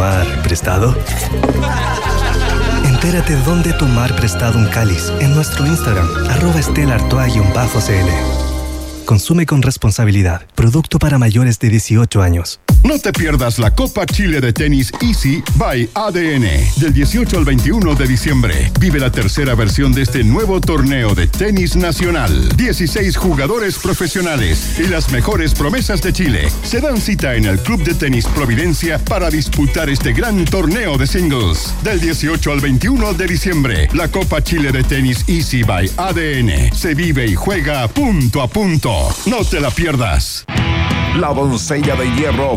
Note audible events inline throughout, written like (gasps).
mar prestado? Entérate dónde tomar prestado un cáliz en nuestro Instagram, arroba estelartoa-cl. Consume con responsabilidad. Producto para mayores de 18 años. No te pierdas la Copa Chile de Tenis Easy by ADN del 18 al 21 de diciembre. Vive la tercera versión de este nuevo torneo de tenis nacional. 16 jugadores profesionales y las mejores promesas de Chile se dan cita en el Club de Tenis Providencia para disputar este gran torneo de singles. Del 18 al 21 de diciembre, la Copa Chile de Tenis Easy by ADN se vive y juega punto a punto. No te la pierdas. La doncella de hierro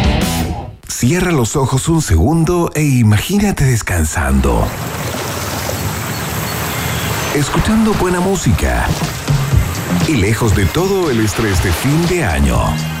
Cierra los ojos un segundo e imagínate descansando. Escuchando buena música. Y lejos de todo el estrés de fin de año.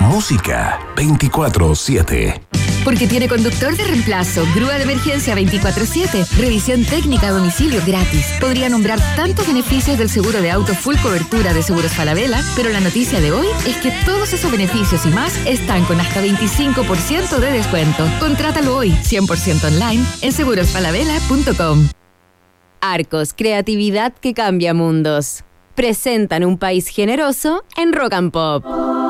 Música 24-7. Porque tiene conductor de reemplazo, grúa de emergencia 24-7, revisión técnica a domicilio gratis. Podría nombrar tantos beneficios del seguro de auto full cobertura de Seguros Falabella, pero la noticia de hoy es que todos esos beneficios y más están con hasta 25% de descuento. Contrátalo hoy, 100% online, en segurosfalabella.com. Arcos, creatividad que cambia mundos. Presentan un país generoso en Rock and Pop.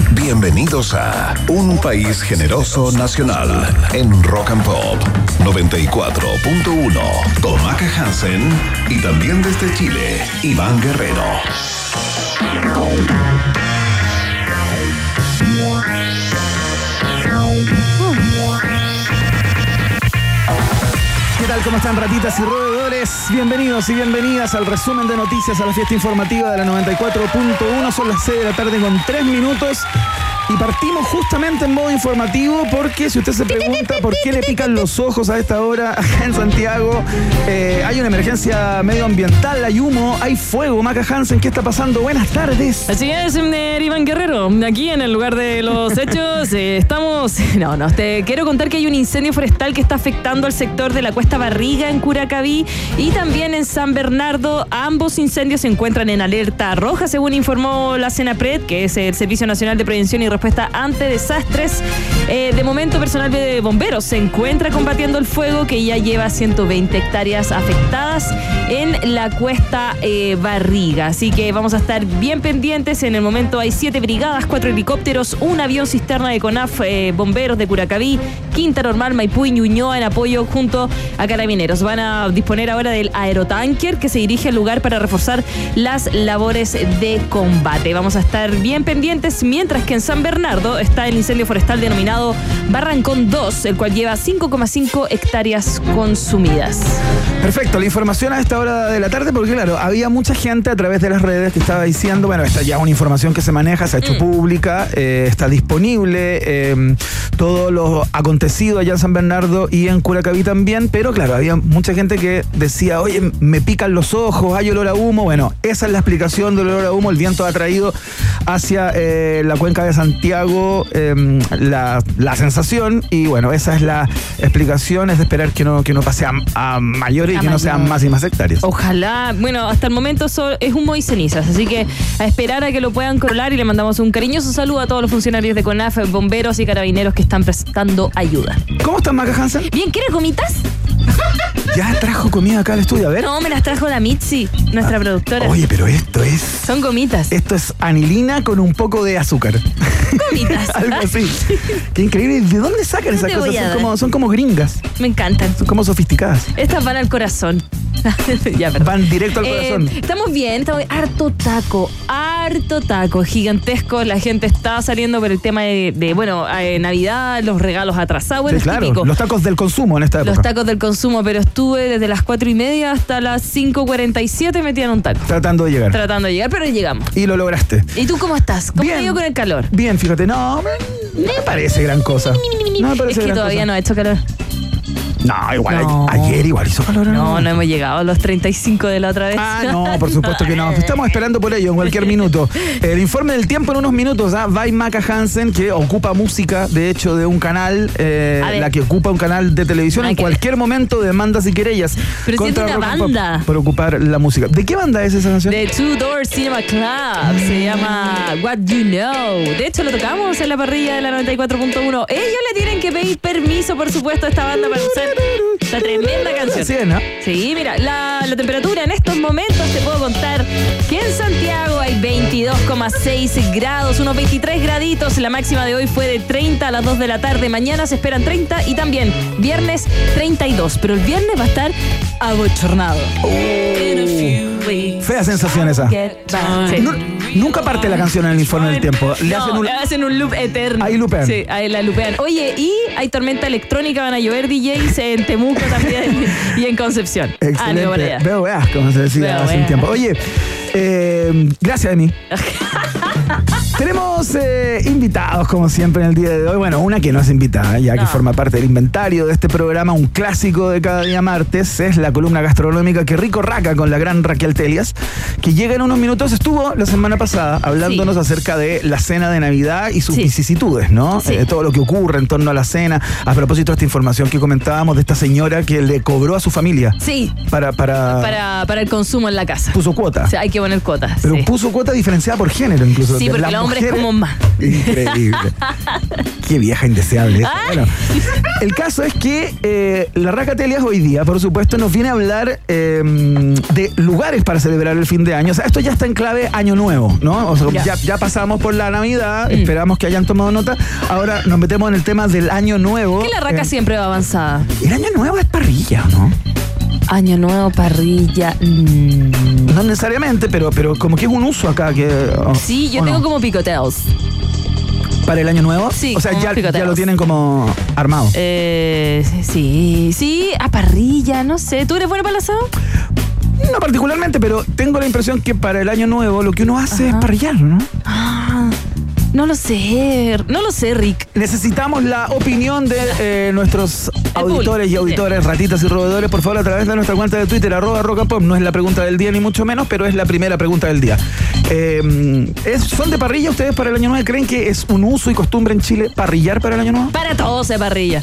Bienvenidos a Un País Generoso Nacional en Rock and Pop 94.1 con Maca Hansen y también desde Chile, Iván Guerrero. ¿Qué tal? ¿Cómo están ratitas y roedores? Bienvenidos y bienvenidas al resumen de noticias a la fiesta informativa de la 94.1. Son las 6 de la tarde con 3 minutos. Y partimos justamente en modo informativo porque si usted se pregunta por qué le pican los ojos a esta hora en Santiago, eh, hay una emergencia medioambiental, hay humo, hay fuego. Maca Hansen, ¿qué está pasando? Buenas tardes. Así es, eh, Iván Guerrero. Aquí en el lugar de los hechos eh, estamos... No, no, te quiero contar que hay un incendio forestal que está afectando al sector de la Cuesta Barriga en Curacaví y también en San Bernardo. Ambos incendios se encuentran en alerta roja, según informó la CENAPRED, que es el Servicio Nacional de Prevención y Respuesta ante Desastres. Eh, de momento, personal de bomberos se encuentra combatiendo el fuego que ya lleva 120 hectáreas afectadas en la Cuesta eh, Barriga. Así que vamos a estar bien pendientes. En el momento hay siete brigadas, cuatro helicópteros, un avión cisterna de CONAF, eh, bomberos de Curacaví, Quinta Normal, Maipú y Ñuñoa en apoyo junto a Carabineros. Van a disponer ahora del aerotanker que se dirige al lugar para reforzar las labores de combate. Vamos a estar bien pendientes mientras que en San Bernardo está el incendio forestal denominado Barrancón 2, el cual lleva 5,5 hectáreas consumidas. Perfecto, la información a esta hora de la tarde, porque claro, había mucha gente a través de las redes que estaba diciendo, bueno, esta ya es una información que se maneja, se ha hecho pública, eh, está disponible, eh, todo lo acontecido allá en San Bernardo y en Curacaví también, pero claro, había mucha gente que decía, oye, me pican los ojos, hay olor a humo. Bueno, esa es la explicación del olor a humo. El viento ha traído hacia eh, la cuenca de Santiago la la sensación y bueno, esa es la explicación, es de esperar que no, que no pase a, a mayores y que no sean más y más sectarios. Ojalá, bueno, hasta el momento so- es humo y cenizas, así que a esperar a que lo puedan controlar y le mandamos un cariñoso saludo a todos los funcionarios de CONAF, bomberos y carabineros que están prestando ayuda. ¿Cómo estás, Maca Hansen? Bien, ¿quieres gomitas? (laughs) Ya trajo comida acá al estudio, a ver. No, me las trajo la Mitzi, nuestra productora. Oye, pero esto es. Son gomitas. Esto es anilina con un poco de azúcar. Gomitas. (laughs) Algo así. (laughs) Qué increíble. ¿De dónde sacan esas te cosas? a Son dar. como, son como gringas. Me encantan. Son como sofisticadas. Estas van al corazón. (laughs) ya, perdón. Van directo al Eh, corazón. estamos bien, estamos harto taco, harto taco, gigantesco. La gente está saliendo por el tema de, de, bueno, eh, Navidad, los regalos atrasados, bueno, Sí, claro. típico. Los tacos del consumo en esta época. Los tacos del consumo, pero estuve desde las 4 y media hasta las 5.47 metida en un taco. Tratando de llegar. Tratando de llegar, pero llegamos. y lo lograste. ¿Y tú cómo estás? ¿Cómo Bien. te dio con el calor? Bien, fíjate. No, me, me parece gran cosa. (laughs) No me parece es que gran todavía cosa. no ha hecho calor. No, igual No. a- ayer igual hizo calor. ¿o No, no hemos llegado a los 35 de la otra vez. Ah, no, por supuesto que no. Estamos esperando por ello en cualquier minuto. El informe del tiempo en unos minutos. ¿ah? Vai Maca Hansen, que ocupa música, de hecho, de un canal, eh, A ver. la que ocupa un canal de televisión. Nada en que cualquier momento demandas y querellas. Pero si contra es de una Rock and Pop banda. Por ocupar la música. ¿De qué banda es esa canción? De Two Door Cinema Club. Se llama What You Know. De hecho, lo tocamos en la parrilla de la 94.1. Ellos le tienen que pedir permiso, por supuesto, a esta banda para usar esta tremenda canción. Es, ¿no? Sí, mira, la, la temperatura en estos momentos te puedo contar que en Santiago hay 22,6 grados, unos 23 graditos. La máxima de hoy fue de 30 a las 2 de la tarde. Mañana se esperan 30 y también viernes 32. Pero el viernes va a estar abochornado. Fea sensación esa. Sí. Nu- nunca parte la canción en el informe del tiempo. Le No, hacen un. le hacen un loop eterno. Ahí lupean. Sí, ahí la lupean. Oye, y hay tormenta electrónica, van a llover DJs en Temuco también (laughs) y en Concepción. Para Excelente. Veo weas, como se decía Veo hace un weas. tiempo. Oye, eh, gracias, Emi. (laughs) Tenemos eh, invitados, como siempre, en el día de hoy. Bueno, una que no es invitada, ya que forma parte del inventario de este programa, un clásico de cada día martes, es la columna gastronómica que rico raca con la gran Raquel Telias, que llega en unos minutos, estuvo la semana pasada hablándonos Sí. acerca de la cena de Navidad y sus Sí. vicisitudes, ¿no? Sí. Eh, todo lo que ocurre en torno a la cena. A propósito de esta información que comentábamos de esta señora que le cobró a su familia Sí, para, para, para, para el consumo en la casa. puso cuota. O sea, hay que poner cuotas. Pero puso cuota diferenciada por género incluso. Sí, porque las el como más. Increíble. Qué vieja indeseable. Bueno, el caso es que eh, la Raca Telias hoy día, por supuesto, nos viene a hablar eh, de lugares para celebrar el fin de año. O sea, esto ya está en clave año nuevo, ¿no? O sea, Ya. ya, ya pasamos por la Navidad, Mm. esperamos que hayan tomado nota. Ahora nos metemos en el tema del año nuevo. Que la raca Eh, siempre va avanzada. El año nuevo es parrilla, ¿o ¿no? Año nuevo, parrilla. mm. No necesariamente, pero, pero como que es un uso acá que. Sí, yo ¿o tengo no? como picoteos. ¿Para el año nuevo? Sí, O sea, ya, ya lo tienen como armado. Eh, sí, sí, a parrilla, no sé. ¿Tú eres bueno para el asado? No particularmente, pero tengo la impresión que para el año nuevo lo que uno hace Ajá. es parrillar, ¿no? Ah, no lo sé. No lo sé, Rick. Necesitamos la opinión de eh, nuestros auditores y auditores, ratitas y roedores, por favor, a través de nuestra cuenta de Twitter, arroba rocapop. No es la pregunta del día, ni mucho menos, pero es la primera pregunta del día. Eh, ¿es- ¿Son de parrilla ustedes para el año nuevo? ¿Creen que es un uso y costumbre en Chile parrillar para el año nuevo? Para todos se parrilla.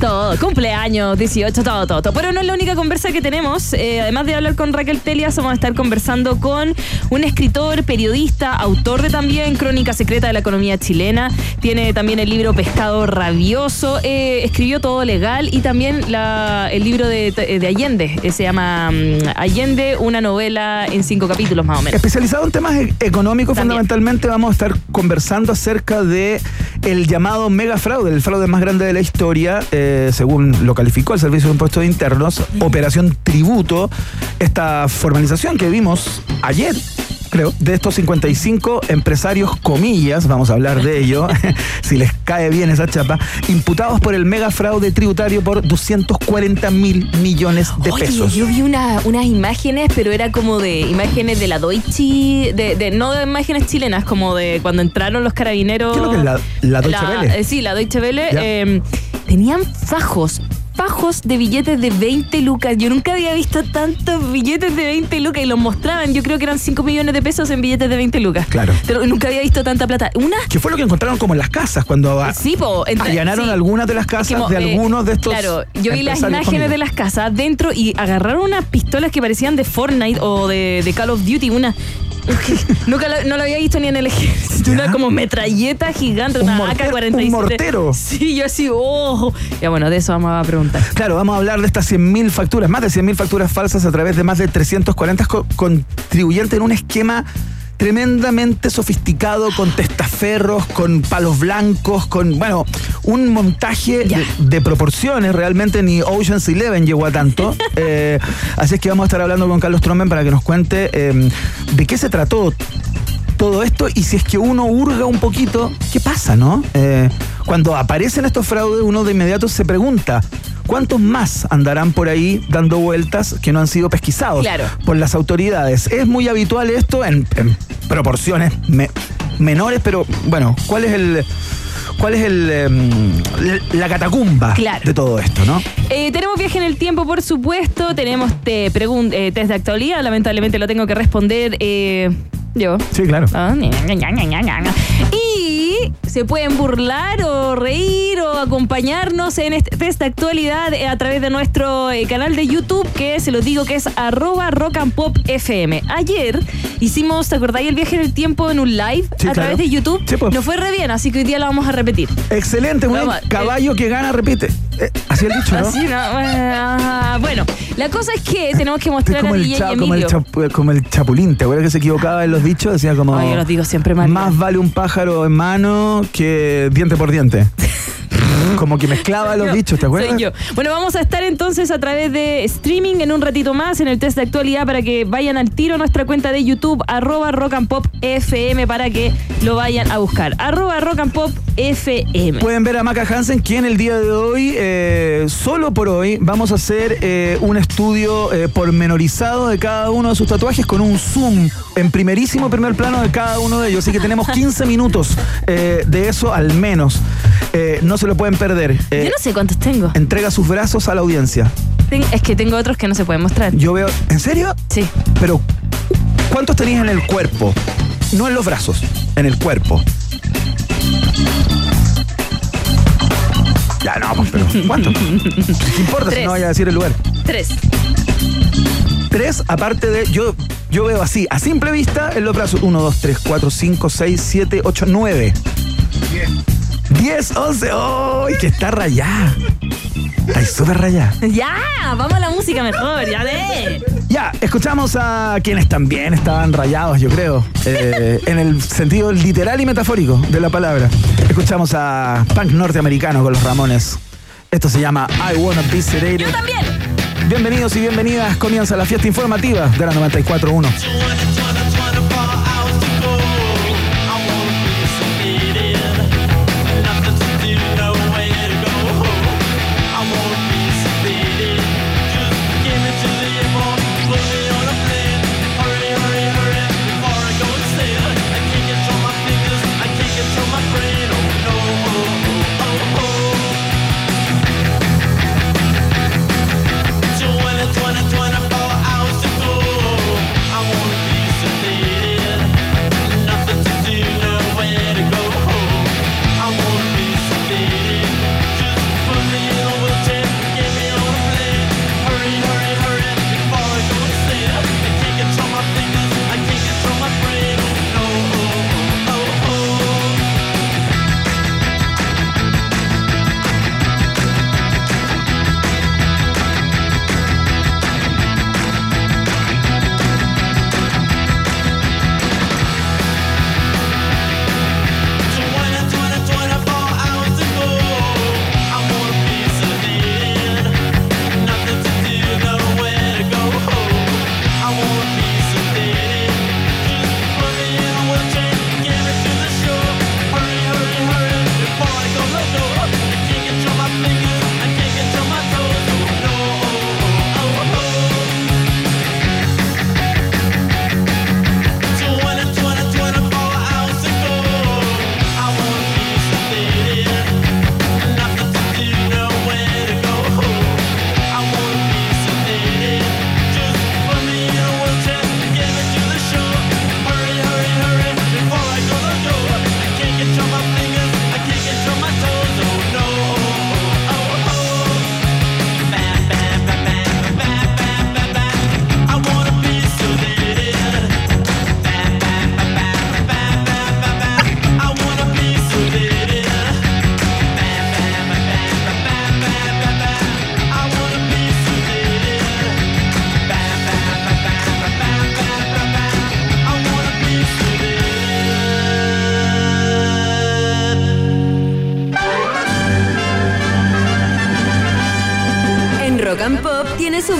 Todo, cumpleaños, 18, todo, todo, todo. Pero no es la única conversa que tenemos. Eh, además de hablar con Raquel Telias, vamos a estar conversando con un escritor, periodista, autor de también Crónica Secreta de la Economía Chilena. Tiene también el libro Pescado Rabioso. Eh, escribió Todo Legal y también la- el libro de, de Allende. eh, se llama mm, Allende, una novela en cinco capítulos más o menos. Especializado en temas e- económicos, También. fundamentalmente vamos a estar conversando acerca de el llamado mega fraude, el fraude más grande de la historia, eh, según lo calificó el Servicio de Impuestos Internos, Operación Tributo, esta formalización que vimos ayer. Creo, de estos 55 empresarios, comillas, vamos a hablar de ello, (laughs) si les cae bien esa chapa, imputados por el mega fraude tributario por 240 mil millones de Oye, pesos. yo vi una- unas imágenes, pero era como de imágenes de la Deutsche, de, de- no de imágenes chilenas, como de cuando entraron los carabineros. ¿Qué es lo que es la- la Deutsche Welle? eh, sí, la Deutsche Welle. Tenían fajos, de billetes de 20 lucas. Yo nunca había visto tantos billetes de 20 lucas y los mostraban. Yo creo que eran 5 millones de pesos en billetes de 20 lucas. Claro. Pero nunca había visto tanta plata. Una. Que fue lo que encontraron como en las casas cuando Sí, po, allanaron sí. algunas de las casas Como, de eh, algunos de estos. Claro, yo vi las imágenes conmigo. de las casas dentro y agarraron unas pistolas que parecían de Fortnite o de, de Call of Duty. Una. (laughs) Nunca lo, no lo había visto ni en el ejército. Una como metralleta gigante, Un una mortero- AK-47. un mortero. Sí, yo así, oh. Ya bueno, de eso vamos a preguntar. Claro, vamos a hablar de estas 100.000 facturas, más de 100.000 facturas falsas a través de más de 340 co- contribuyentes en un esquema tremendamente sofisticado, con testaferros, con palos blancos, con, bueno, un montaje de, de proporciones, realmente ni Ocean's Eleven llegó a tanto. (laughs) Eh, así es que vamos a estar hablando con Carlos Tromben para que nos cuente eh, de qué se trató todo esto y si es que uno hurga un poquito, ¿qué pasa, no? Eh, cuando aparecen estos fraudes, uno de inmediato se pregunta, ¿cuántos más andarán por ahí dando vueltas que no han sido pesquisados Claro. por las autoridades? Es muy habitual esto en, en proporciones me- menores, pero bueno, ¿cuál es el... ¿Cuál es el, em, la catacumba Claro. de todo esto, no? Eh, tenemos viaje en el tiempo, por supuesto. Tenemos te eh, test de actualidad. Lamentablemente lo tengo que responder eh, yo. Sí, claro. Ah, ña, se pueden burlar o reír o acompañarnos en este de actualidad eh, a través de nuestro eh, canal de YouTube, que se los digo que es arroba rock and pop FM. Ayer hicimos, ¿te acordáis el viaje en el tiempo en un live Sí, a claro. través de YouTube? Sí, pues. Nos fue re bien, así que hoy día lo vamos a repetir. Excelente, muy bien. Vamos, eh, caballo que gana repite. Eh, así el dicho, ¿no? Así, ¿no? Ah, Bueno, la cosa es que tenemos que mostrar como a el, DJ cha- y como, el Emilio. chapu- como el chapulín, ¿te acuerdas que se equivocaba en los dichos? Decía como... Ay, yo los digo siempre mal. Más vale un pájaro en mano que diente por diente. (laughs) como que mezclaba los Yo, dichos, ¿te acuerdas? soy yo. Bueno, vamos a estar entonces a través de streaming en un ratito más en el test de actualidad para que vayan al tiro a nuestra cuenta de YouTube, arroba rock and pop FM, para que lo vayan a buscar. Arroba rock and pop FM. Pueden ver a Maca Hansen, quien el día de hoy, eh, solo por hoy, vamos a hacer eh, un estudio eh, pormenorizado de cada uno de sus tatuajes con un zoom en primerísimo primer plano de cada uno de ellos. Así que tenemos 15 minutos eh, de eso al menos. Eh, no se lo pueden perder. Eh, Yo no sé cuántos tengo. Entrega sus brazos a la audiencia. Ten- Es que tengo otros que no se pueden mostrar. Yo veo. ¿En serio? Sí. Pero, ¿cuántos tenías en el cuerpo? No en los brazos, en el cuerpo. Ya, no, pues, pero ¿cuántos? ¿Qué importa si no vaya a decir el lugar? Tres. Tres, aparte de. Yo, yo veo así, a simple vista, en los brazos. Uno, dos, tres, cuatro, cinco, seis, siete, ocho, nueve. Diez, once. ¡Ay, que está rayada! Está súper rayada. Ya, vamos a la música mejor, ya ve. Ya, escuchamos a quienes también estaban rayados, yo creo, eh, en el sentido literal y metafórico de la palabra. Escuchamos a punk norteamericano con los Ramones. Esto se llama I Wanna Be Sedated. Yo también. Bienvenidos y bienvenidas. Comienza la fiesta informativa de la 94.1.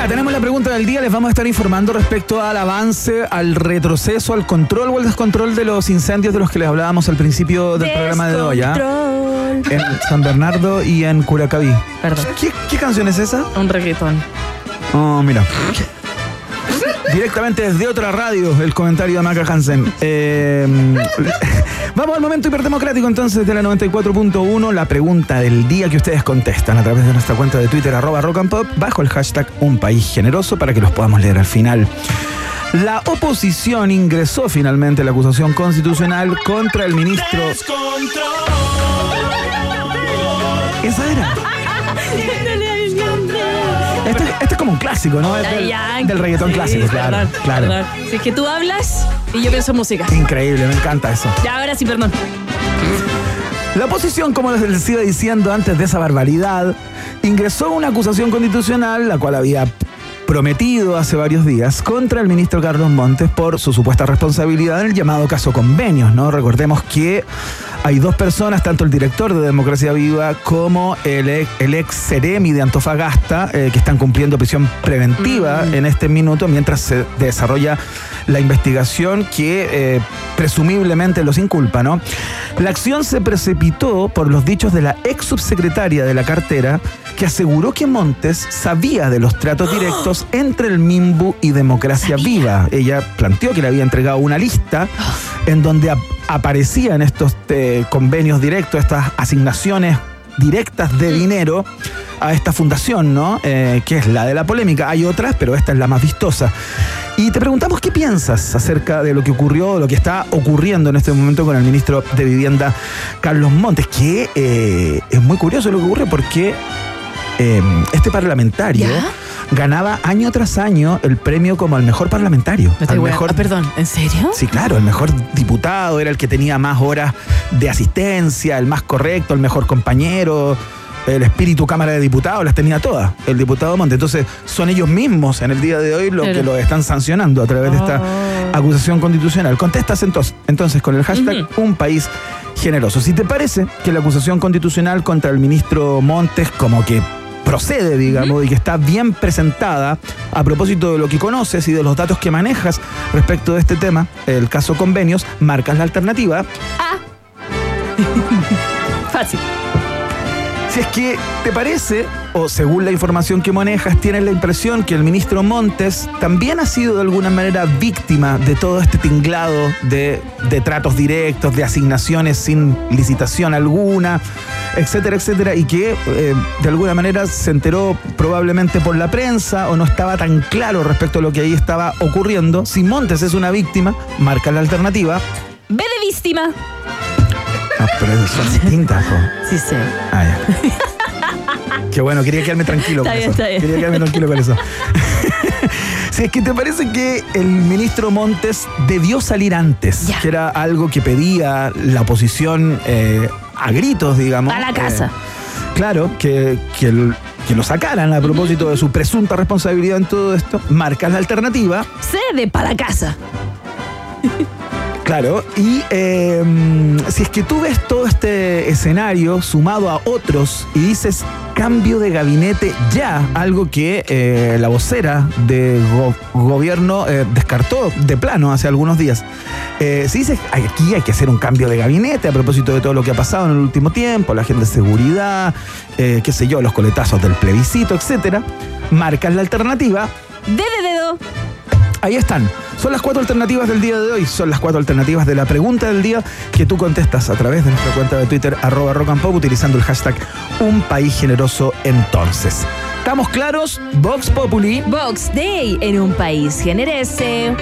Ya, tenemos la pregunta del día. Les vamos a estar informando respecto al avance, al retroceso, al control o al descontrol de los incendios de los que les hablábamos al principio del programa de hoy. ¿ah? En San Bernardo y en Curacaví. Perdón. ¿Qué, qué canción es esa? Un reggaetón. Oh, mira. Directamente desde otra radio, el comentario de Maca Hansen. Eh, (laughs) vamos al momento hiperdemocrático entonces de la 94.1, la pregunta del día que ustedes contestan a través de nuestra cuenta de Twitter, arroba rock and pop, bajo el hashtag Un País Generoso para que los podamos leer al final. La oposición ingresó finalmente la acusación constitucional contra el ministro... Esa era. Este, este es como un clásico, ¿no? Del, del reggaetón Sí, clásico, claro. claro. Si es que tú hablas y yo pienso en música. Increíble, me encanta eso. Ya, ahora sí, perdón. La oposición, como les iba diciendo antes de esa barbaridad, ingresó una acusación constitucional, la cual había prometido hace varios días, contra el ministro Carlos Montes por su supuesta responsabilidad en el llamado caso convenios, ¿no? Recordemos que hay dos personas, tanto el director de Democracia Viva como el ex, el ex Ceremi de Antofagasta, eh, que están cumpliendo prisión preventiva en este minuto mientras se desarrolla la investigación que eh, presumiblemente los inculpa, ¿no? La acción se precipitó por los dichos de la ex subsecretaria de la cartera, que aseguró que Montes sabía de los tratos (gasps) directos entre el MIMBU y Democracia Viva. Ella planteó que le había entregado una lista (gasps) en donde aparecían estos eh, convenios directos, estas asignaciones directas de dinero a esta fundación, ¿no? Eh, que es la de la polémica. Hay otras, pero esta es la más vistosa. Y te preguntamos qué piensas acerca de lo que ocurrió, lo que está ocurriendo en este momento con el ministro de Vivienda, Carlos Montes, que eh, es muy curioso lo que ocurre porque eh, este parlamentario ¿Ya? ganaba año tras año el premio como el mejor parlamentario. No mejor ah, perdón, ¿en serio? Sí, claro, el mejor diputado, era el que tenía más horas de asistencia, el más correcto, el mejor compañero, el espíritu Cámara de Diputados, las tenía todas, el diputado Monte. Entonces, son ellos mismos en el día de hoy los que lo están sancionando a través de esta Oh. acusación constitucional. Contestas entonces, entonces con el hashtag Un País Generoso. Si te parece que la acusación constitucional contra el ministro Montes como que procede, digamos, y que está bien presentada a propósito de lo que conoces y de los datos que manejas respecto de este tema, el caso convenios, marcas la alternativa. Ah. (laughs) Fácil. Si es que te parece, o según la información que manejas, tienes la impresión que el ministro Montes también ha sido de alguna manera víctima de todo este tinglado de, tratos directos, de asignaciones sin licitación alguna, etcétera, etcétera, y que eh, de alguna manera se enteró probablemente por la prensa o no estaba tan claro respecto a lo que ahí estaba ocurriendo. Si Montes es una víctima, marca la alternativa. Ve de víctima. Ah, pero son (laughs) distintas, jo. Sí, sí. Ah, ya. Qué bueno, quería quedarme tranquilo Está con bien, eso. está bien. Quería quedarme tranquilo con eso. (laughs) si es que te parece que el ministro Montes debió salir antes, Ya. que era algo que pedía la oposición eh, a gritos, digamos. A la casa. Eh, claro, que, que, el- que lo sacaran a propósito de su presunta responsabilidad en todo esto. Marcas la alternativa. Cede para casa. (laughs) Claro, y eh, si es que tú ves todo este escenario sumado a otros y dices cambio de gabinete ya, algo que eh, la vocera de go- gobierno eh, descartó de plano hace algunos días. Eh, si dices aquí hay que hacer un cambio de gabinete a propósito de todo lo que ha pasado en el último tiempo, la agenda de seguridad, eh, qué sé yo, los coletazos del plebiscito, etcétera, marcas la alternativa de dedo. Ahí están. Son las cuatro alternativas del día de hoy. Son las cuatro alternativas de la pregunta del día que tú contestas a través de nuestra cuenta de Twitter, arroba rock and pop, utilizando el hashtag Un País Generoso entonces. ¿Estamos claros? Vox Populi. Box Day en un país generese.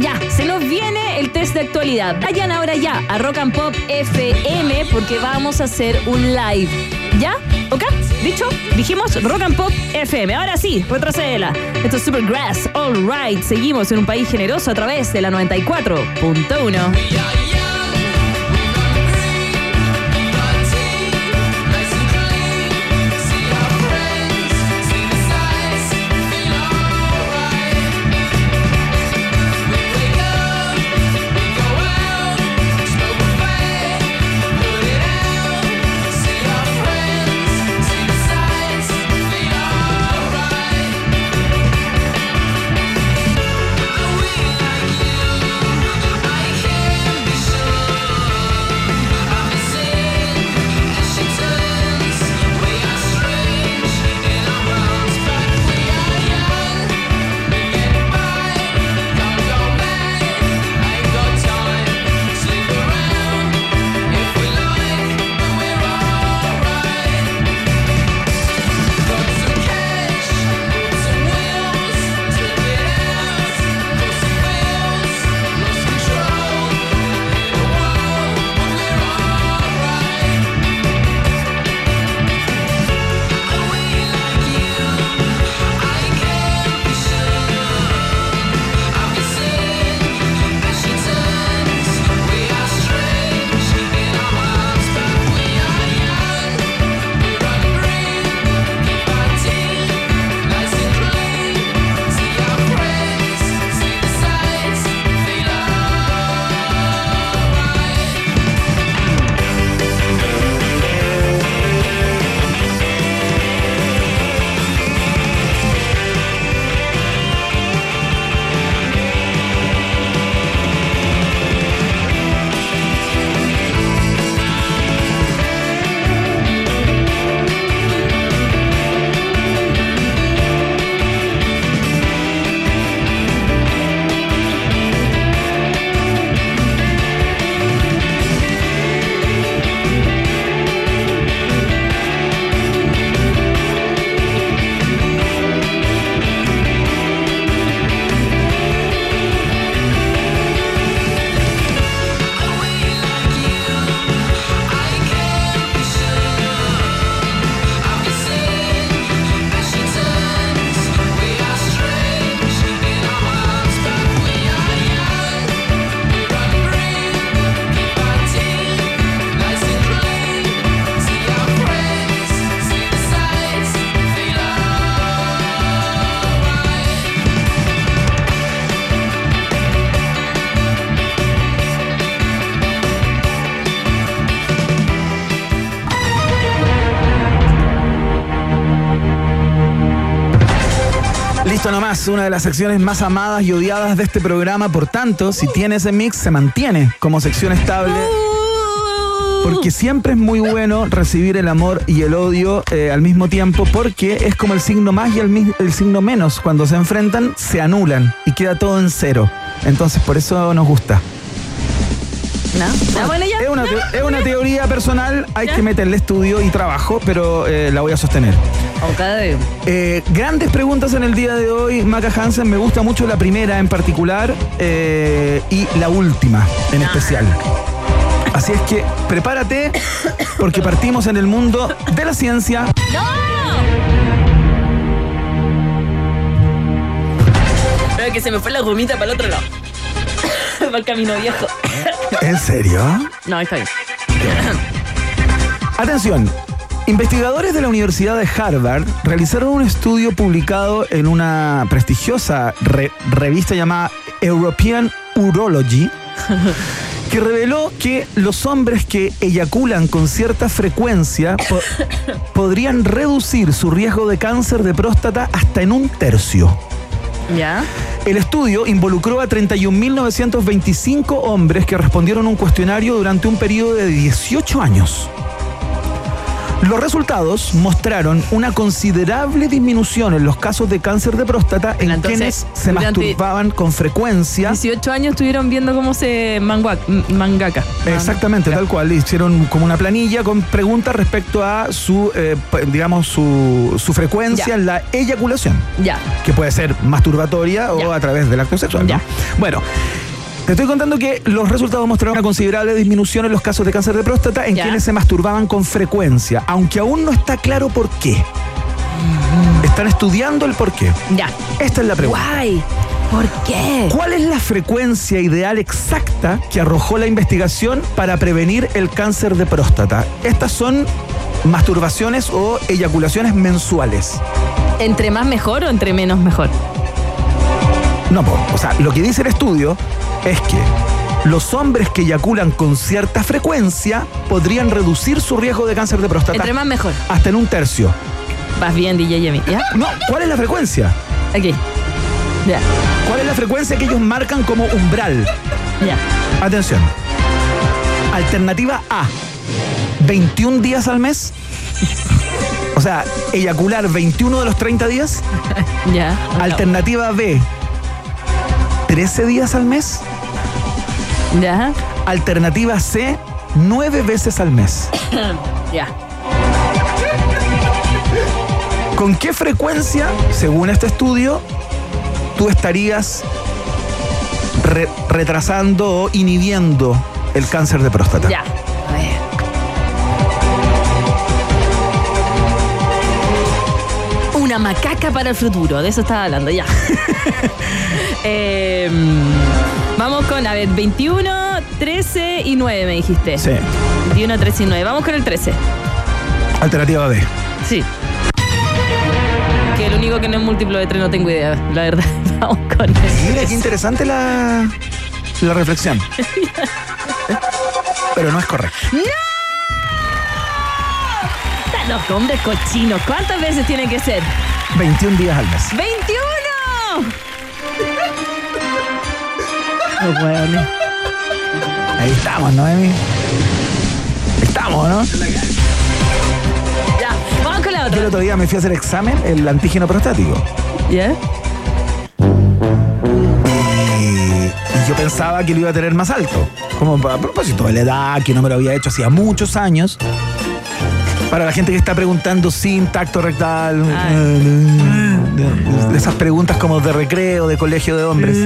Ya, se nos viene el test de actualidad. Vayan ahora ya a Rock and Pop FM porque vamos a hacer un live. ¿Ya? ¿Ok? Dicho, dijimos Rock and Pop FM. Ahora sí, retrocédela. Esto es Supergrass. All right. Seguimos en un país generoso a través de la 94.1. además una de las secciones más amadas y odiadas de este programa. Por tanto, si tiene ese mix, se mantiene como sección estable. Porque siempre es muy bueno recibir el amor y el odio eh, al mismo tiempo, porque es como el signo más y el signo menos. Cuando se enfrentan, se anulan y queda todo en cero. Entonces, por eso nos gusta. ¿No? Ah, bueno, ya. Es una, te- es una teoría personal, hay Ya. que meterle estudio y trabajo, pero eh, la voy a sostener. Ok. Eh, grandes preguntas en el día de hoy, Maca Hansen. Me gusta mucho la primera en particular eh, y la última en especial. Así es que prepárate porque partimos en el mundo de la ciencia. Pero que se me fue la gomita para el otro lado. El camino viejo. ¿En serio? No, está bien. Atención. Investigadores de la Universidad de Harvard realizaron un estudio publicado en una prestigiosa re- revista llamada European Urology (laughs) que reveló que los hombres que eyaculan con cierta frecuencia po- podrían reducir su riesgo de cáncer de próstata hasta en un tercio. ¿Ya? El estudio involucró a 31.925 hombres que respondieron un cuestionario durante un periodo de 18 años. Los resultados mostraron una considerable disminución en los casos de cáncer de próstata en Entonces, quienes se masturbaban con frecuencia. 18 años estuvieron viendo cómo se mangua, mangaka. Exactamente, tal cual. Hicieron como una planilla con preguntas respecto a su, eh, digamos, su, su frecuencia Ya. en la eyaculación. Ya. que puede ser masturbatoria o a través del acto sexual. ¿no? Ya. Bueno. Te estoy contando que los resultados mostraron una considerable disminución en los casos de cáncer de próstata en Ya. quienes se masturbaban con frecuencia, aunque aún no está claro por qué. Están estudiando el por qué. Ya. Esta es la pregunta. Guay. ¿Por qué? ¿Cuál es la frecuencia ideal exacta que arrojó la investigación para prevenir el cáncer de próstata? Estas son masturbaciones o eyaculaciones mensuales. ¿Entre más mejor o entre menos mejor? No, po, o sea, lo que dice el estudio es que los hombres que eyaculan con cierta frecuencia podrían reducir su riesgo de cáncer de próstata Entre más mejor. hasta en un tercio. Vas bien, DJ Yemi. ¿Ya? No, ¿cuál es la frecuencia? Aquí. Ya. ¿Cuál es la frecuencia que ellos marcan como umbral? Ya. Atención. Alternativa A. 21 días al mes. O sea, eyacular 21 de los 30 días. (laughs) Ya. Alternativa B. 13 días al mes. Ya. Alternativa C. 9 veces al mes. (coughs) Ya. ¿Con qué frecuencia, según este estudio, tú estarías re- retrasando o inhibiendo el cáncer de próstata? Ya. Una macaca para el futuro, de eso estaba hablando, ya. (laughs) Eh, vamos con, a ver, 21, 13 y 9 me dijiste. Sí. 21, 13 y 9. Vamos con el 13. Alternativa B. Sí. Que el único que no es múltiplo de 3 no tengo idea, la verdad. (laughs) Vamos con el Mira, qué interesante la, la reflexión. (laughs) Pero no es correcto. Los hombres cochinos, ¿cuántas veces tiene que ser? 21 días al mes. ¡21! Los hueones. Ahí estamos, ¿no, Emi? Estamos, ¿no? Ya, vamos con la Yo el otra. otro día me fui a hacer examen, el antígeno prostático. ¿Ya? Y, y yo pensaba que lo iba a tener más alto. Como a propósito de la edad, que no me lo había hecho hacía muchos años. Para la gente que está preguntando sin tacto rectal, de esas preguntas como de recreo, de colegio de hombres.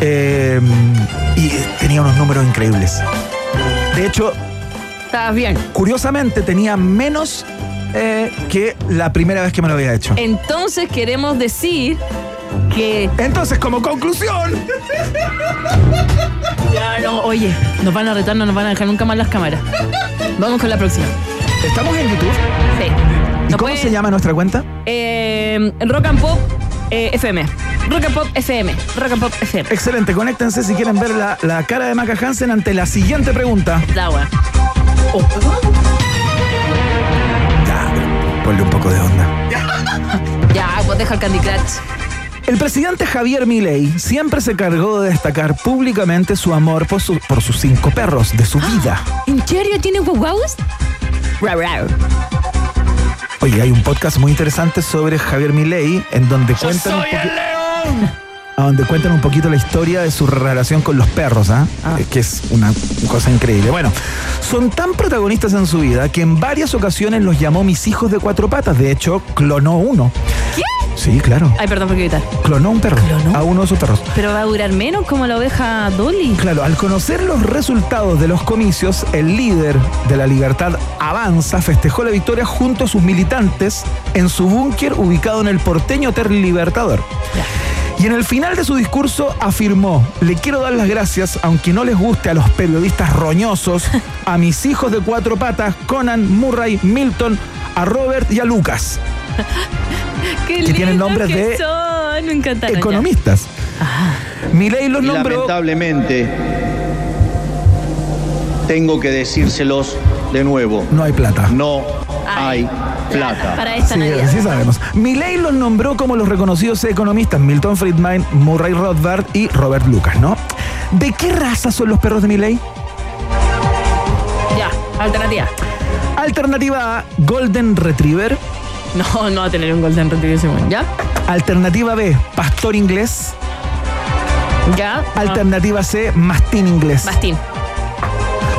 Eh, y tenía unos números increíbles. De hecho, Estabas bien. curiosamente tenía menos eh, que la primera vez que me lo había hecho. Entonces queremos decir que. Entonces, como conclusión, Ya, no, oye, nos van a retar, no nos van a dejar nunca más las cámaras. Vamos con la próxima. Estamos en YouTube. Sí. ¿Y cómo se llama nuestra cuenta? Eh, rock and Pop eh, FM. Rock and Pop FM. Rock and Pop FM. Excelente, conéctense si quieren ver la, la cara de Maca Hansen ante la siguiente pregunta. La wea. Ya, ponle un poco de onda. (laughs) Ya, pues deja el Candy Crush. El presidente Javier Milei siempre se cargó de destacar públicamente su amor por, su- por sus cinco perros de su vida. ¿En serio tiene guaguaus? Oye, hay un podcast muy interesante sobre Javier Milei en donde cuentan un poqui- (laughs) a donde cuentan un poquito la historia de su relación con los perros, ¿ah? Eh, que es una cosa increíble. Bueno, son tan protagonistas en su vida que en varias ocasiones los llamó mis hijos de cuatro patas. De hecho, clonó uno. ¿Qué? Sí, claro. Ay, perdón por gritar. Clonó un perro. ¿Clonó? A uno de sus perros. Pero va a durar menos como la oveja Dolly. Claro, al conocer los resultados de los comicios, el líder de la Libertad Avanza festejó la victoria junto a sus militantes en su búnker ubicado en el porteño Hotel Libertador. Y en el final de su discurso afirmó, le quiero dar las gracias, aunque no les guste a los periodistas roñosos, (laughs) a mis hijos de cuatro patas, Conan, Murray, Milton, a Robert y a Lucas, (laughs) Qué Que tienen nombres que de son. Me encantaron. ya. economistas. Milei los nombró... lamentablemente, tengo que decírselos de nuevo. No hay plata. No Ay, hay plata. Para esta Sí, sí sabemos. Milei los nombró como los reconocidos economistas Milton Friedman, Murray Rothbard y Robert Lucas, ¿no? ¿De qué raza son los perros de Milei? Ya, alternativa. Alternativa A, Golden Retriever. (laughs) No, no va a tener un Golden Retriever ese weón. ¿Ya? Alternativa B, Pastor Inglés. ¿Ya? Alternativa C, Mastín Inglés. Bastín.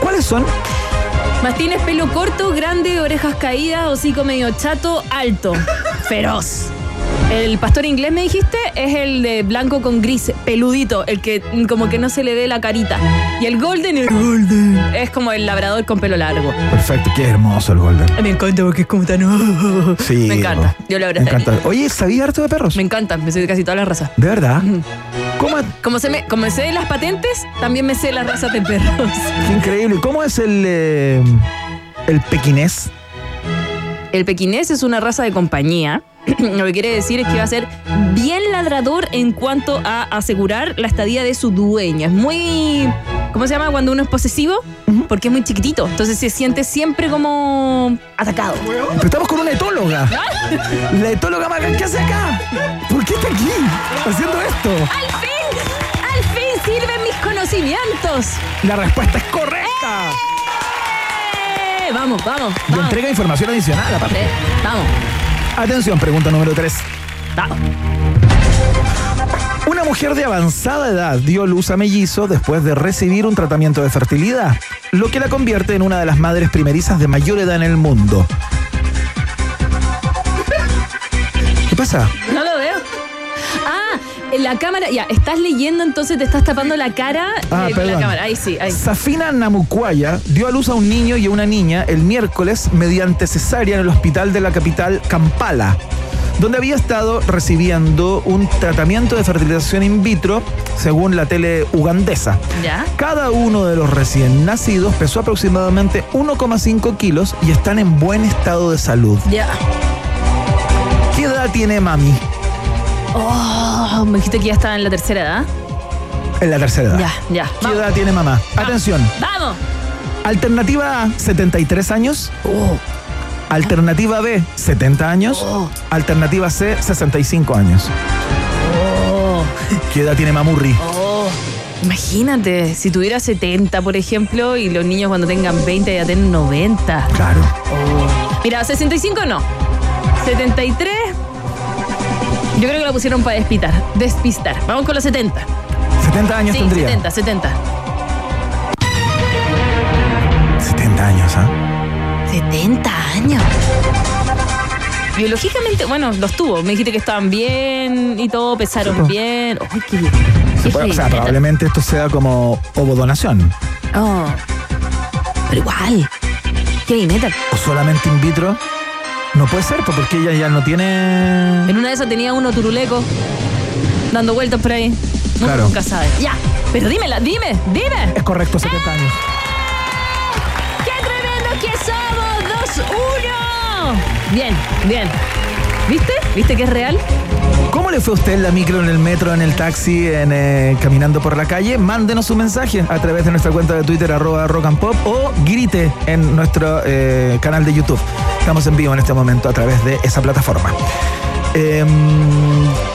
¿Cuáles son? Mastín es pelo corto, grande, orejas caídas, hocico medio chato, alto, (laughs) feroz. El pastor inglés, me dijiste, es el de blanco con gris, peludito, el que como que no se le ve la carita. Y el golden, el golden, es como el labrador con pelo largo. Perfecto, qué hermoso el Golden. Me encanta porque es como tan... Sí. (laughs) Me encanta. Yo lo Me abrazaría. encanta. Oye, ¿sabía harto de perros? Me encanta, me sé de casi todas las razas. ¿De verdad? ¿Cómo? Como, se me, como me sé de las patentes, también me sé las razas de perros. Qué increíble. ¿Cómo es el, eh, el pequinés? El pequinés es una raza de compañía. (clears throat) Lo que quiere decir es que va a ser bien ladrador en cuanto a asegurar la estadía de su dueña. Es muy. ¿Cómo se llama cuando uno es posesivo? Porque es muy chiquitito. Entonces se siente siempre como atacado. Pero estamos con una etóloga. La etóloga Maga, ¿qué hace acá? ¿Por qué está aquí haciendo esto? ¡Al fin! ¡Al fin sirven mis conocimientos! La respuesta es correcta. ¡Eh! Vamos, vamos, Y entrega información adicional aparte. Vamos, Atención, pregunta número 3. vamos. Una mujer de avanzada edad dio luz a mellizo después de recibir un tratamiento de fertilidad, lo que la convierte en una de las madres primerizas de mayor edad en el mundo. ¿Qué pasa? No lo veo. En la cámara. Ya, estás leyendo, entonces te estás tapando la cara Ah, de perdón. la cámara. Ahí sí, ahí. Safina Namukwaya dio a luz a un niño y a una niña el miércoles mediante cesárea en el hospital de la capital Kampala, donde había estado recibiendo un tratamiento de fertilización in vitro, según la tele ugandesa. ¿Ya? Cada uno de los recién nacidos pesó aproximadamente 1,5 kilos y están en buen estado de salud. Ya. ¿Qué edad tiene mami? Oh, me dijiste que ya estaba en la tercera edad. En la tercera edad. Ya, ya. ¿Qué Vamos. edad tiene mamá? Atención. Vamos. Alternativa A, 73 años. Alternativa B, 70 años. Alternativa C, 65 años. Oh, ¿Qué edad tiene Mamurri? oh. Imagínate, si tuviera 70, por ejemplo, y los niños cuando tengan 20 ya tienen 90. Claro. Mira, 65 no. 73. Yo creo que la pusieron para despistar. Despistar. Vamos con los 70. 70 años Sí, tendría. 70, 70. 70 años, ¿ah? 70 años. Biológicamente, bueno, los tuvo. Me dijiste que estaban bien y todo, pesaron bien. Uy, qué Qué puede- o sea, probablemente esto sea como ovodonación. Oh. Pero igual. Heavy metal. O solamente in vitro. No puede ser, porque ella ya no tiene. En una de esas tenía uno turuleco dando vueltas por ahí. Uno Claro. Nunca sabe. Ya. Pero dímela, dime, dime. Es correcto, 70 años. ¡Qué tremendo que somos! ¡2-1! Bien, bien. ¿Viste? ¿Viste que es real? ¿Cómo le fue a usted en la micro, en el metro, en el taxi, en, eh, caminando por la calle? Mándenos un mensaje a través de nuestra cuenta de Twitter, arroba rock and pop, o grite en nuestro eh, canal de YouTube. Estamos en vivo en este momento a través de esa plataforma. Em,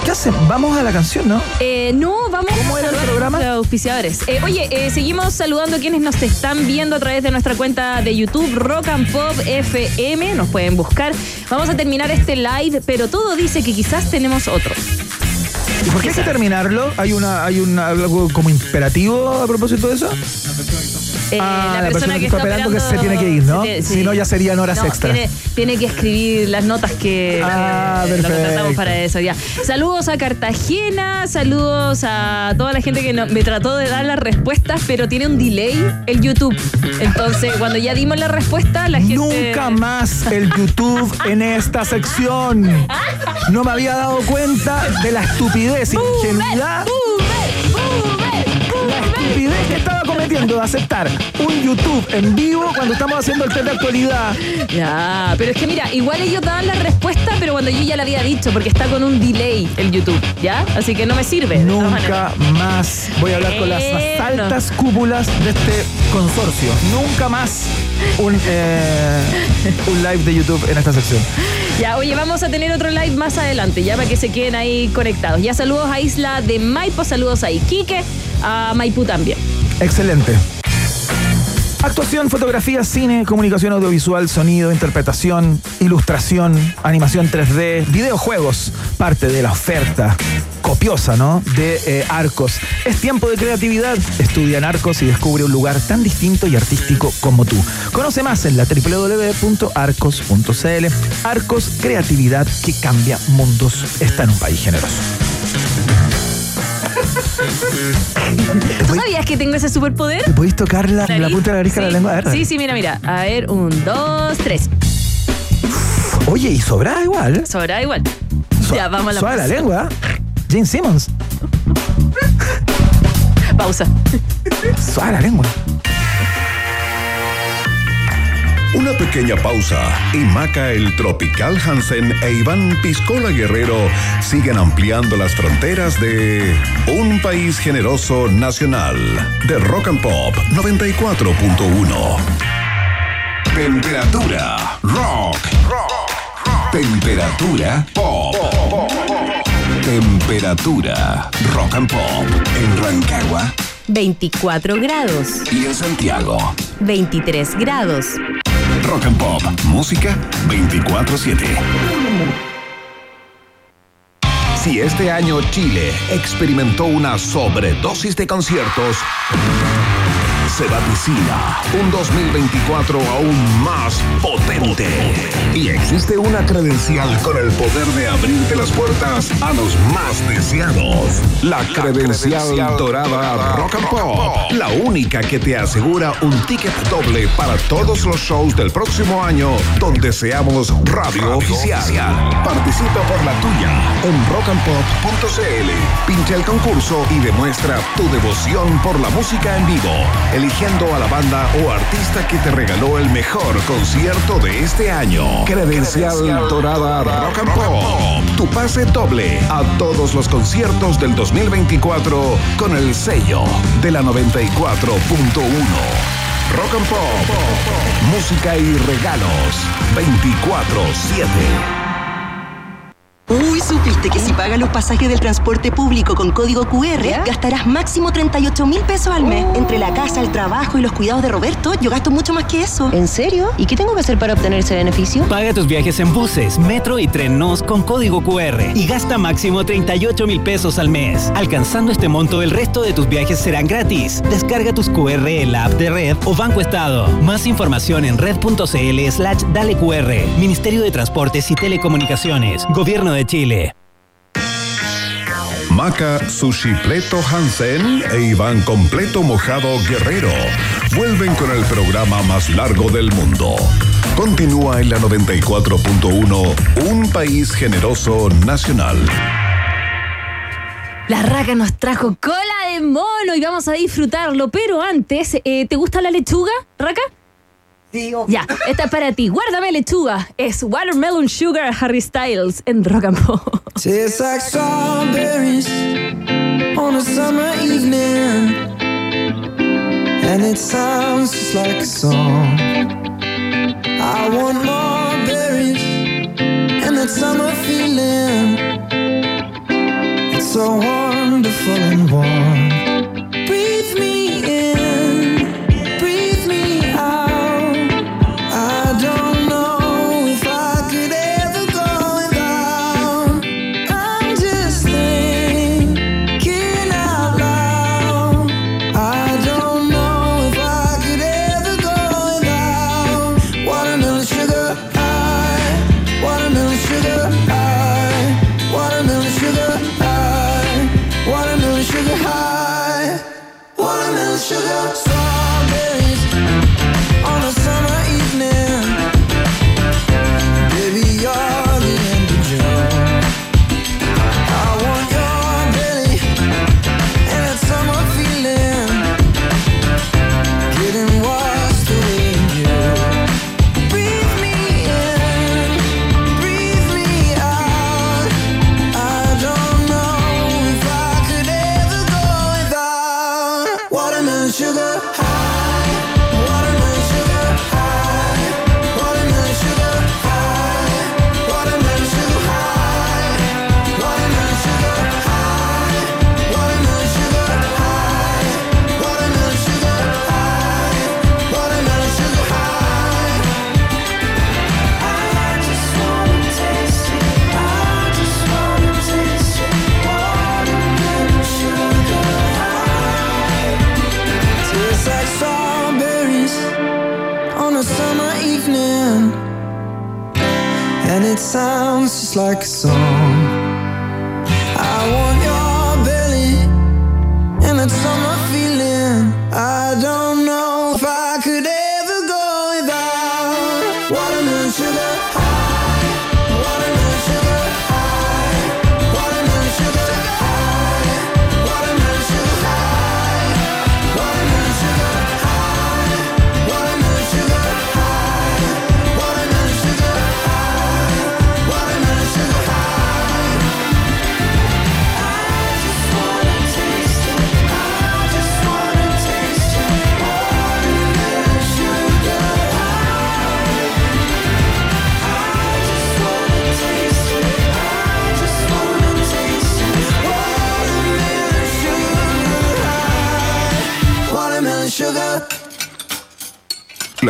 ¿Qué hacen? Vamos a la canción, ¿no? Eh, no, vamos ¿Cómo a era el programa? nuestros auspiciadores. Eh, oye, eh, seguimos saludando a quienes nos están viendo a través de nuestra cuenta de YouTube, Rock and Pop FM. Nos pueden buscar. Vamos a terminar este live, pero todo dice que quizás tenemos otro. ¿Y por qué hay que terminarlo? ¿Hay una, hay un algo como imperativo a propósito de eso? Eh, Ah, la persona que está operando que se tiene que ir, ¿no? Si no, ya serían horas No, extra. Tiene, tiene que escribir las notas que Ah, eh, lo contratamos para eso ya. Saludos a Cartagena, saludos a toda la gente que no- me trató de dar las respuestas, pero tiene un delay el YouTube. Entonces, cuando ya dimos la respuesta, la gente. Nunca más el YouTube en esta sección. No me había dado cuenta de la estupidez, ingenuidad, la estupidez que estaba cometiendo de aceptar un YouTube en vivo cuando estamos haciendo el test de actualidad. Ya, pero es que mira, igual ellos daban la respuesta, pero cuando yo ya la había dicho, porque está con un delay el YouTube, ¿ya? Así que no me sirve. Nunca más voy a hablar con las más altas cúpulas de este consorcio. Nunca más un, eh, un live de YouTube en esta sección. Ya, oye, vamos a tener otro live más adelante, ya para que se queden ahí conectados. Ya saludos a Isla de Maipo, saludos a Iquique, a Maipú también. Excelente. Actuación, fotografía, cine, comunicación audiovisual, sonido, interpretación, ilustración, animación 3D, videojuegos, parte de la oferta copiosa, ¿no? De eh, Arcos. Es tiempo de creatividad. Estudia Arcos y descubre un lugar tan distinto y artístico como tú. Conoce más en la www.arcos.cl. Arcos, creatividad que cambia mundos. Está en un país generoso. ¿Tú sabías que tengo ese superpoder? ¿Te podéis tocar la, punta de la nariz con la Sí. lengua? A ver. Sí, sí, mira, mira. A ver, un, dos, tres. Oye, y sobra igual. Sobra igual. ya, vamos a la Suave la lengua. Gene Simmons. (laughs) Pausa. Suave la lengua. Una pequeña pausa y Maca el Tropical Hansen e Iván Piscola Guerrero siguen ampliando las fronteras de Un País Generoso Nacional de Rock and Pop 94.1. Temperatura rock. Temperatura pop. Temperatura rock and pop en Rancagua 24 grados, y en Santiago. 23 grados. Rock and Pop, música 24/7. Si este año Chile experimentó una sobredosis de conciertos, se vaticina un 2024 aún más potente. Y existe una credencial con el poder de abrirte las puertas a los más deseados. La credencial dorada Rock and Pop. La única que te asegura un ticket doble para todos los shows del próximo año donde seamos radio oficial. Participa por la tuya en rockandpop.cl. Pincha el concurso y demuestra tu devoción por la música en vivo, eligiendo a la banda o artista que te regaló el mejor concierto de este año. Credencial dorada Rock and Pop. Tu pase doble a todos los conciertos del 2024 con el sello de la 94.1. Rock and Pop. Música y regalos 24-7. Uy, ¿supiste que si pagas los pasajes del transporte público con código QR, gastarás máximo 38 mil pesos al mes? Entre la casa, el trabajo y los cuidados de Roberto, yo gasto mucho más que eso. ¿En serio? ¿Y qué tengo que hacer para obtener ese beneficio? Paga tus viajes en buses, metro y tren NOS con código QR y gasta máximo 38 mil pesos al mes. Alcanzando este monto, el resto de tus viajes serán gratis. Descarga tus QR en la app de Red o Banco Estado. Más información en red.cl slash dale QR. Ministerio de Transportes y Telecomunicaciones. Gobierno de Chile. Maca Sushipleto Hansen e Iván Completo Mojado Guerrero vuelven con el programa más largo del mundo. Continúa en la 94.1 Un País Generoso Nacional. La raca nos trajo cola de mono y vamos a disfrutarlo, pero antes, eh, ¿te gusta la lechuga, raca? Sí, Ya, esta es para ti. Guárdame lechuga. Es Watermelon Sugar Harry Styles en Rock and Pop. Tastes like strawberries on a summer evening, and it sounds just like a song. I want more berries and that summer feeling It's so wonderful and warm.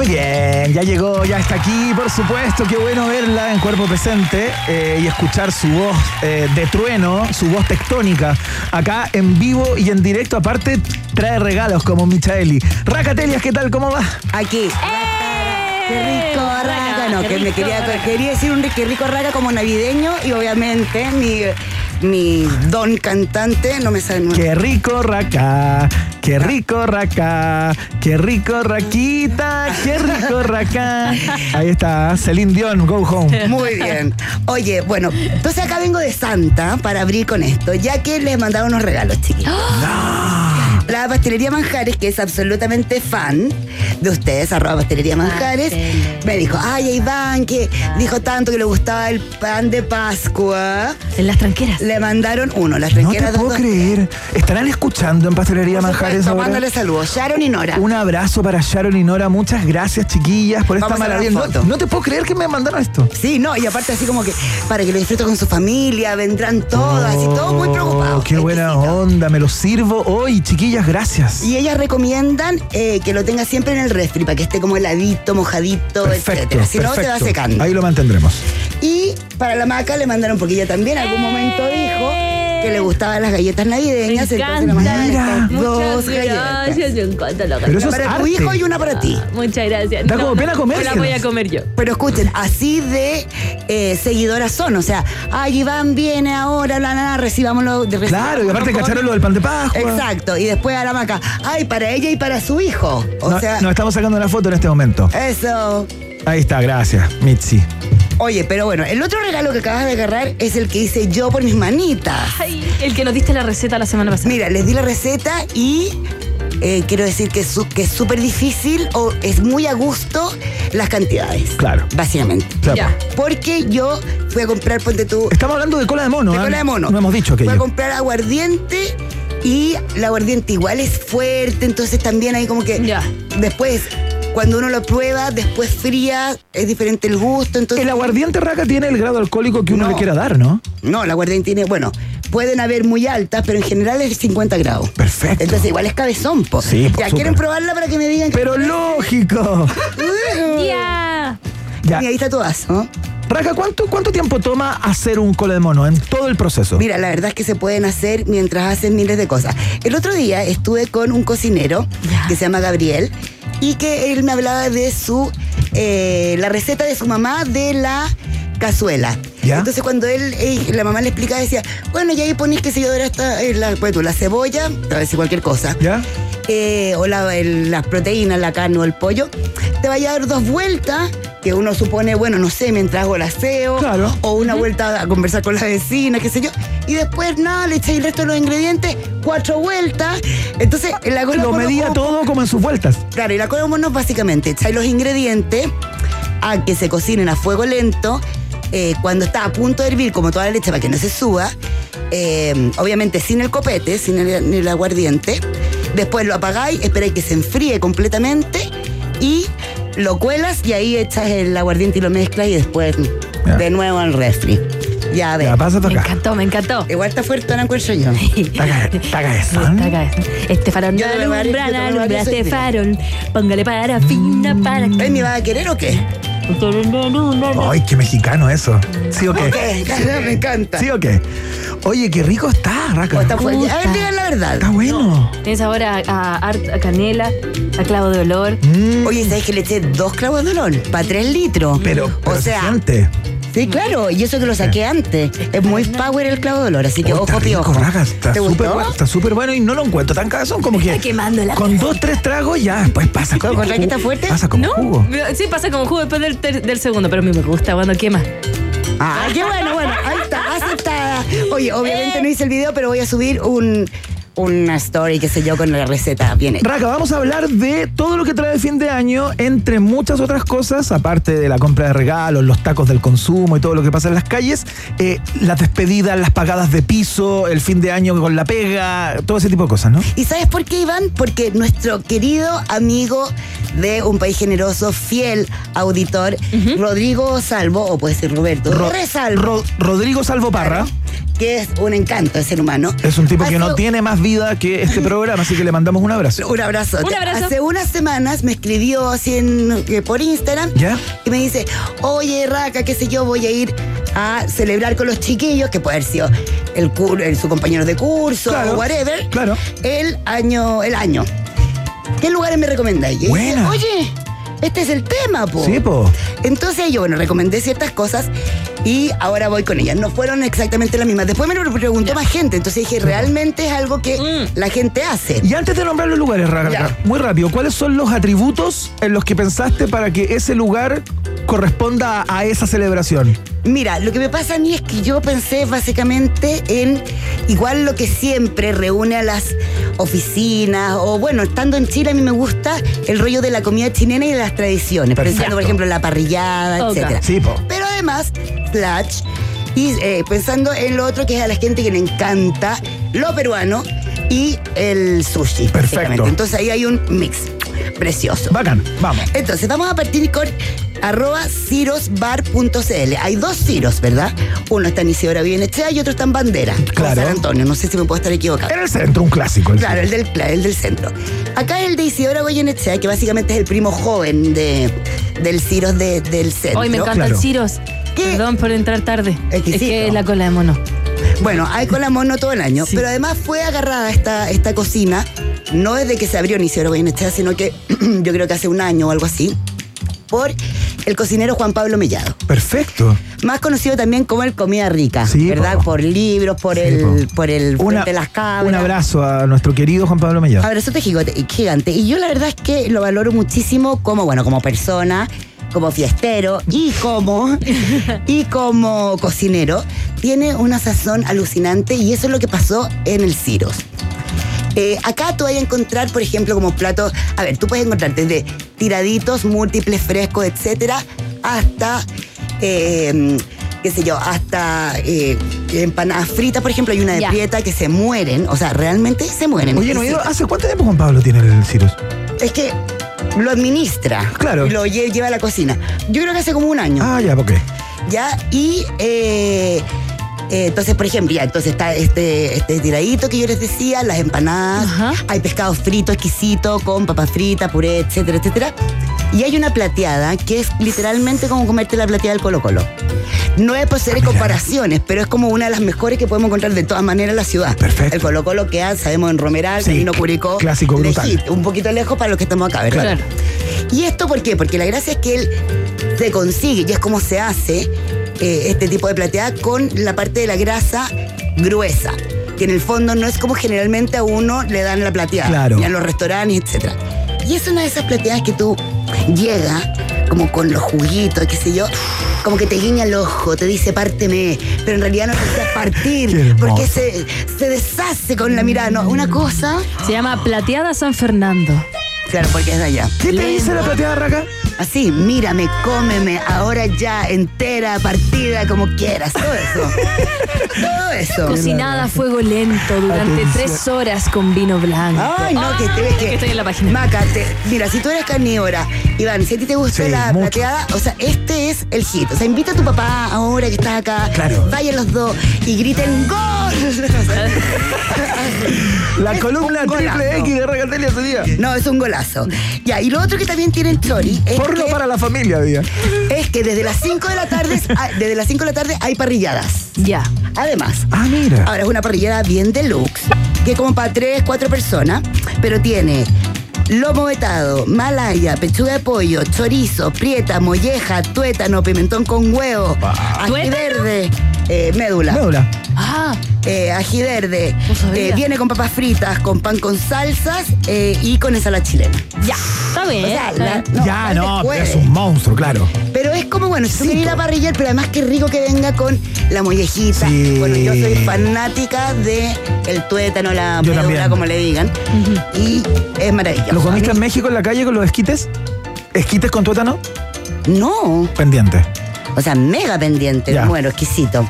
Muy bien, ya llegó, ya está aquí, por supuesto. Qué bueno verla en cuerpo presente eh, y escuchar su voz eh, de trueno, su voz tectónica, acá en vivo y en directo. Aparte, trae regalos como Michaeli. Racatelias, ¿qué tal? ¿Cómo va? Aquí. Qué rico, raca. No, que me quería, quería decir un qué rico, raca como navideño y obviamente mi, mi don cantante no me sale muy Qué rico raca, qué rico raca, qué rico raquita, qué rico raca. Ahí está, Celine Dion, go home. Muy bien. Oye, bueno, entonces acá vengo de Santa para abrir con esto, ya que les mandaron unos regalos, chiquillos. La pastelería Manjares, que es absolutamente fan de ustedes, arroba pastelería Manjares, me dijo, ay, Iván, que dijo tanto que le gustaba el pan de Pascua. En las tranqueras. Le mandaron uno, las No te tranqueras puedo dos- creer. ¿Estarán escuchando en Pastelería Manjares ahora? Mándale saludos, Sharon y Nora. Un abrazo para Sharon y Nora. Muchas gracias, chiquillas, por esta maravilla. la No, foto. no te puedo creer que me mandaron esto. Sí, no, y aparte así como que para que lo disfruten con su familia, vendrán todos, así todos muy preocupados. Oh, qué buena onda. Me lo sirvo hoy, chiquillas. Gracias. Y ellas recomiendan eh, que lo tenga siempre en el refri para que esté como heladito, mojadito, Perfecto. etcétera. Si no, se va secando. Ahí lo mantendremos. Y para la maca le mandaron, porque ella también en algún momento dijo que le gustaban las galletas navideñas, entonces le mandaron Mira. dos Muchas galletas. gracias, me encanta la Pero eso es para tu arte. hijo y una para ti. Muchas gracias. Da como pena Me comérselas. la voy a comer yo. Pero escuchen, así de eh, seguidoras son. O sea, ay, Iván viene ahora, la nana, recibámoslo. de- Claro, y aparte recibámoslo cacharon lo del pan de Pascua. Exacto, y después a la maca, ay, para ella y para su hijo. O No- sea, nos estamos sacando una foto en este momento. eso. Ahí está, gracias, Mitzi. Oye, pero bueno, el otro regalo que acabas de agarrar es el que hice yo por mis manitas. Ay, el que nos diste la receta la semana pasada. Mira, les di la receta y eh, quiero decir que es su- que es súper difícil o es muy a gusto las cantidades. Claro. Básicamente. Claro. Ya. Porque yo fui a comprar, ponte tú. Estamos hablando de cola de mono, De ¿ah? cola de mono. No hemos dicho Fui a comprar aguardiente y el aguardiente igual es fuerte, entonces también hay como que después, cuando uno lo prueba, después fría, es diferente el gusto. Entonces, El aguardiente raca tiene el grado alcohólico que uno le quiera dar, ¿no? No, el aguardiente tiene, bueno, pueden haber muy altas, pero en general es 50 grados. Perfecto. Entonces igual es cabezón, po. Sí, po, Ya. ¿quieren probarla para que me digan? Pero lógico. (laughs) Ya. Ya. Y ahí está tu vaso. Raca, ¿cuánto, ¿cuánto tiempo toma hacer un cola de mono en todo el proceso? Mira, la verdad es que se pueden hacer mientras hacen miles de cosas. El otro día estuve con un cocinero que se llama Gabriel y que él me hablaba de su eh, la receta de su mamá de la cazuela. Entonces cuando él, la mamá le explicaba, decía, bueno, y ahí ponís que se yo esta, eh, la, pues, tú, la cebolla, a decir cualquier cosa. ¿Ya? Eh, o la- el- las proteínas, la carne o el pollo, te vaya a dar dos vueltas, que uno supone, bueno, no sé, mientras hago el aseo, o una vuelta a conversar con la vecina, qué sé yo, y después nada, le echáis el resto de los ingredientes, cuatro vueltas, entonces la cola Lo medía todo como en sus vueltas. Claro, y la cola mono básicamente echáis los ingredientes a que se cocinen a fuego lento. Eh, cuando está a punto de hervir, como toda la leche, para que no se suba. eh, obviamente sin el copete, sin el, el aguardiente. Después lo apagáis, esperáis que se enfríe completamente y lo cuelas y ahí echas el aguardiente y lo mezclas y después de nuevo al refri. Ya ves. Ya, pasa Me encantó, me encantó. Igual está fuerte, no encuentro yo. Está cabezón. Está cabezón. Este farol no a alumbra, a alumbra este farol. Póngale parafina para que. ¿Ves, me va a querer o qué? Ay, qué mexicano eso. ¿Sí o qué? Me encanta. ¿Sí o qué? Oye, qué rico está, Raca. Está fuerte. A ver, digan la verdad. Está bueno. Tienes ahora a, a, a canela, a clavo de olor. Oye, ¿sabes que le eché dos clavos de olor? Para tres litros. Pero, pero o sea, se siente. Sí, claro. Y eso que lo saqué antes. Es muy power el clavo de olor, así que Oh, está ojo, rico, piojo. Raca, está ¿Te súper bueno, está súper bueno y no lo encuentro tan cabezón como que. Está quemando la Con dos, tres tragos ya, pues pasa como. ¿Con raqueta jugo. fuerte? Pasa como ¿No? jugo. Sí, pasa como jugo después del, ter- del segundo, pero a mí me gusta cuando quema. Ah, qué bueno, bueno. Ahí está, aceptada. Oye, obviamente no hice el video, pero voy a subir un, una story, qué sé yo, con la receta bien hecha. Raca, vamos a hablar de todo lo que trae el fin de año, entre muchas otras cosas, aparte de la compra de regalos, los tacos del consumo y todo lo que pasa en las calles, eh, las despedidas, las pagadas de piso, el fin de año con la pega, todo ese tipo de cosas, ¿no? ¿Y sabes por qué, Iván? Porque nuestro querido amigo de Un País Generoso, fiel auditor, Rodrigo Salvo, o puede ser Roberto, Ro- Resalvo, Ro- Rodrigo Salvo Parra que es un encanto de ser humano. es un tipo que no tiene más vida que este programa, así que le mandamos un abrazo. Un abrazo. Un abrazo. Hace unas semanas me escribió así en- eh, por Instagram ¿Ya? y me dice, oye, Raca, qué sé yo, voy a ir a celebrar con los chiquillos, que puede haber sido el, cur- el- su compañero de curso Claro, o whatever, claro. el año, el año. ¿Qué lugares me recomendáis? Oye, este es el tema, po. Sí, po. Entonces yo, bueno, recomendé ciertas cosas y ahora voy con ellas. No fueron exactamente las mismas. Después me lo preguntó más gente, entonces dije, realmente es algo que la gente hace. Y antes de nombrar los lugares, Raca, Ya. muy rápido, ¿cuáles son los atributos en los que pensaste para que ese lugar corresponda a esa celebración? Mira, lo que me pasa a mí es que yo pensé básicamente en igual lo que siempre reúne a las oficinas, o bueno, estando en Chile a mí me gusta el rollo de la comida chilena y de las tradiciones, Perfecto. pensando por ejemplo en la parrillada, Ok. etcétera. Sí, po. Pero además, slash, y eh, pensando en lo otro que es a la gente que le encanta lo peruano y el sushi. Perfecto. Entonces ahí hay un mix precioso. Bacán, vamos. Entonces, vamos a partir con arroba cirosbar.cl. Hay dos ciros, ¿verdad? Uno está en Isidora Bienechea y otro está en Bandera. Claro. San Antonio, no sé si me puedo estar equivocado. En el centro, un clásico. el Claro, el del, el del centro. Acá el de Isidora Goyenechea, que básicamente es el primo joven de, del Ciros de- del centro. Hoy me encanta Claro. el Ciros. ¿Qué? Perdón por entrar tarde. Exquisito. Es que es la cola de mono. Bueno, hay cola mono todo el año, Sí. pero además fue agarrada esta, esta cocina, no desde que se abrió en Isidora Goyenechea, sino que (clears throat) yo creo que hace un año o algo así, por el cocinero Juan Pablo Mellado. Perfecto. Más conocido también como el Comida Rica, Sí, ¿verdad? po. Por libros, por Sí, el, po. por el Una- de las Cabras. Un abrazo a nuestro querido Juan Pablo Mellado. Abrazote gigante, gigante. Y yo la verdad es que lo valoro muchísimo como, bueno, como persona, como fiestero y como, (laughs) y como cocinero. Tiene una sazón alucinante y eso es lo que pasó en el Ciros. Eh, acá tú vas a encontrar, por ejemplo, como platos. A ver, tú puedes encontrar desde tiraditos, múltiples, frescos, etcétera, hasta. eh, qué sé yo, hasta eh, empanadas fritas, por ejemplo, hay una de Ya. prieta que se mueren, o sea, realmente se mueren. Oye, no. ¿hace cuánto tiempo Juan Pablo tiene el Cirus? Es que lo administra. Claro. Lo lle- lleva a la cocina. Yo creo que hace como un año. Ah, ya, ok. ¿Ya? Y eh, eh, entonces, por ejemplo, ya, entonces está este, este tiradito que yo les decía, las empanadas, hay pescado frito exquisito con papas fritas, puré, etcétera, etcétera. Y hay una plateada que es literalmente como comerte la plateada del Colo Colo. No es por Ah, ser comparaciones, pero es como una de las mejores que podemos encontrar de todas maneras en la ciudad. Perfecto. El Colo Colo queda, sabemos, en Romeral, Sí, Camino Curicó. clásico brutal. lejito, un poquito lejos para los que estamos acá, ¿verdad? Claro. ¿Y esto por qué? Porque la gracia es que él se consigue, y es como se hace eh, este tipo de plateada con la parte de la grasa gruesa, que en el fondo no es como generalmente a uno le dan la plateada, Claro. ni a los restaurantes, etc. Y es una de esas plateadas que tú llegas como con los juguitos, qué sé yo, como que te guiña el ojo, te dice párteme, pero en realidad no te deseas partir, (laughs) porque se, se deshace con la mirada, ¿no? Una cosa... Se llama Plateada San Fernando. Claro, porque es de allá. ¿Qué te dice la plateada raca? Así, mírame, cómeme, ahora ya, entera, partida, como quieras. Todo eso. (laughs) Todo eso. Cocinada a fuego lento durante Atención. tres horas con vino blanco. Ay, no, que te ves que. estoy en la página. Maca, te- mira, si tú eres carnívora, Iván, si a ti te gustó Sí, la mucho. plateada, o sea, este es el hit. O sea, invita a tu papá ahora que estás acá. Claro. Vayan los dos y griten ¡Gol! (laughs) La columna triple X de Racatelia ese día. No, es un golazo. Ya, y lo otro que también tienen Chori es Porno que, para la familia, día. es que desde las 5 de la tarde (laughs) hay- desde las 5 de la tarde hay parrilladas. Ya. Además, Ah, mira. Ahora es una parrillada bien deluxe, que es como para tres, cuatro personas, pero tiene lomo vetado, malaya, pechuga de pollo, chorizo, prieta, molleja, tuétano, pimentón con huevo, ají ¿Tuétano? verde, eh, médula. Médula. Ah, eh, ají verde, No eh, viene con papas fritas, con pan con salsas eh, y con ensalada chilena. ya. Está bien. O sea, está la- bien. no, ya, no, puede. es un monstruo, claro. Pero es como, bueno, si tú quieres ir a parrillar, pero además qué rico que venga con la mollejita. Sí. Bueno, yo soy fanática de el tuétano, la médula, como le digan. Y es maravilloso. ¿Lo comiste en México en la calle con los esquites? ¿Esquites con tuétano? No, Pendiente. o sea, mega pendiente, Ya. bueno, exquisito.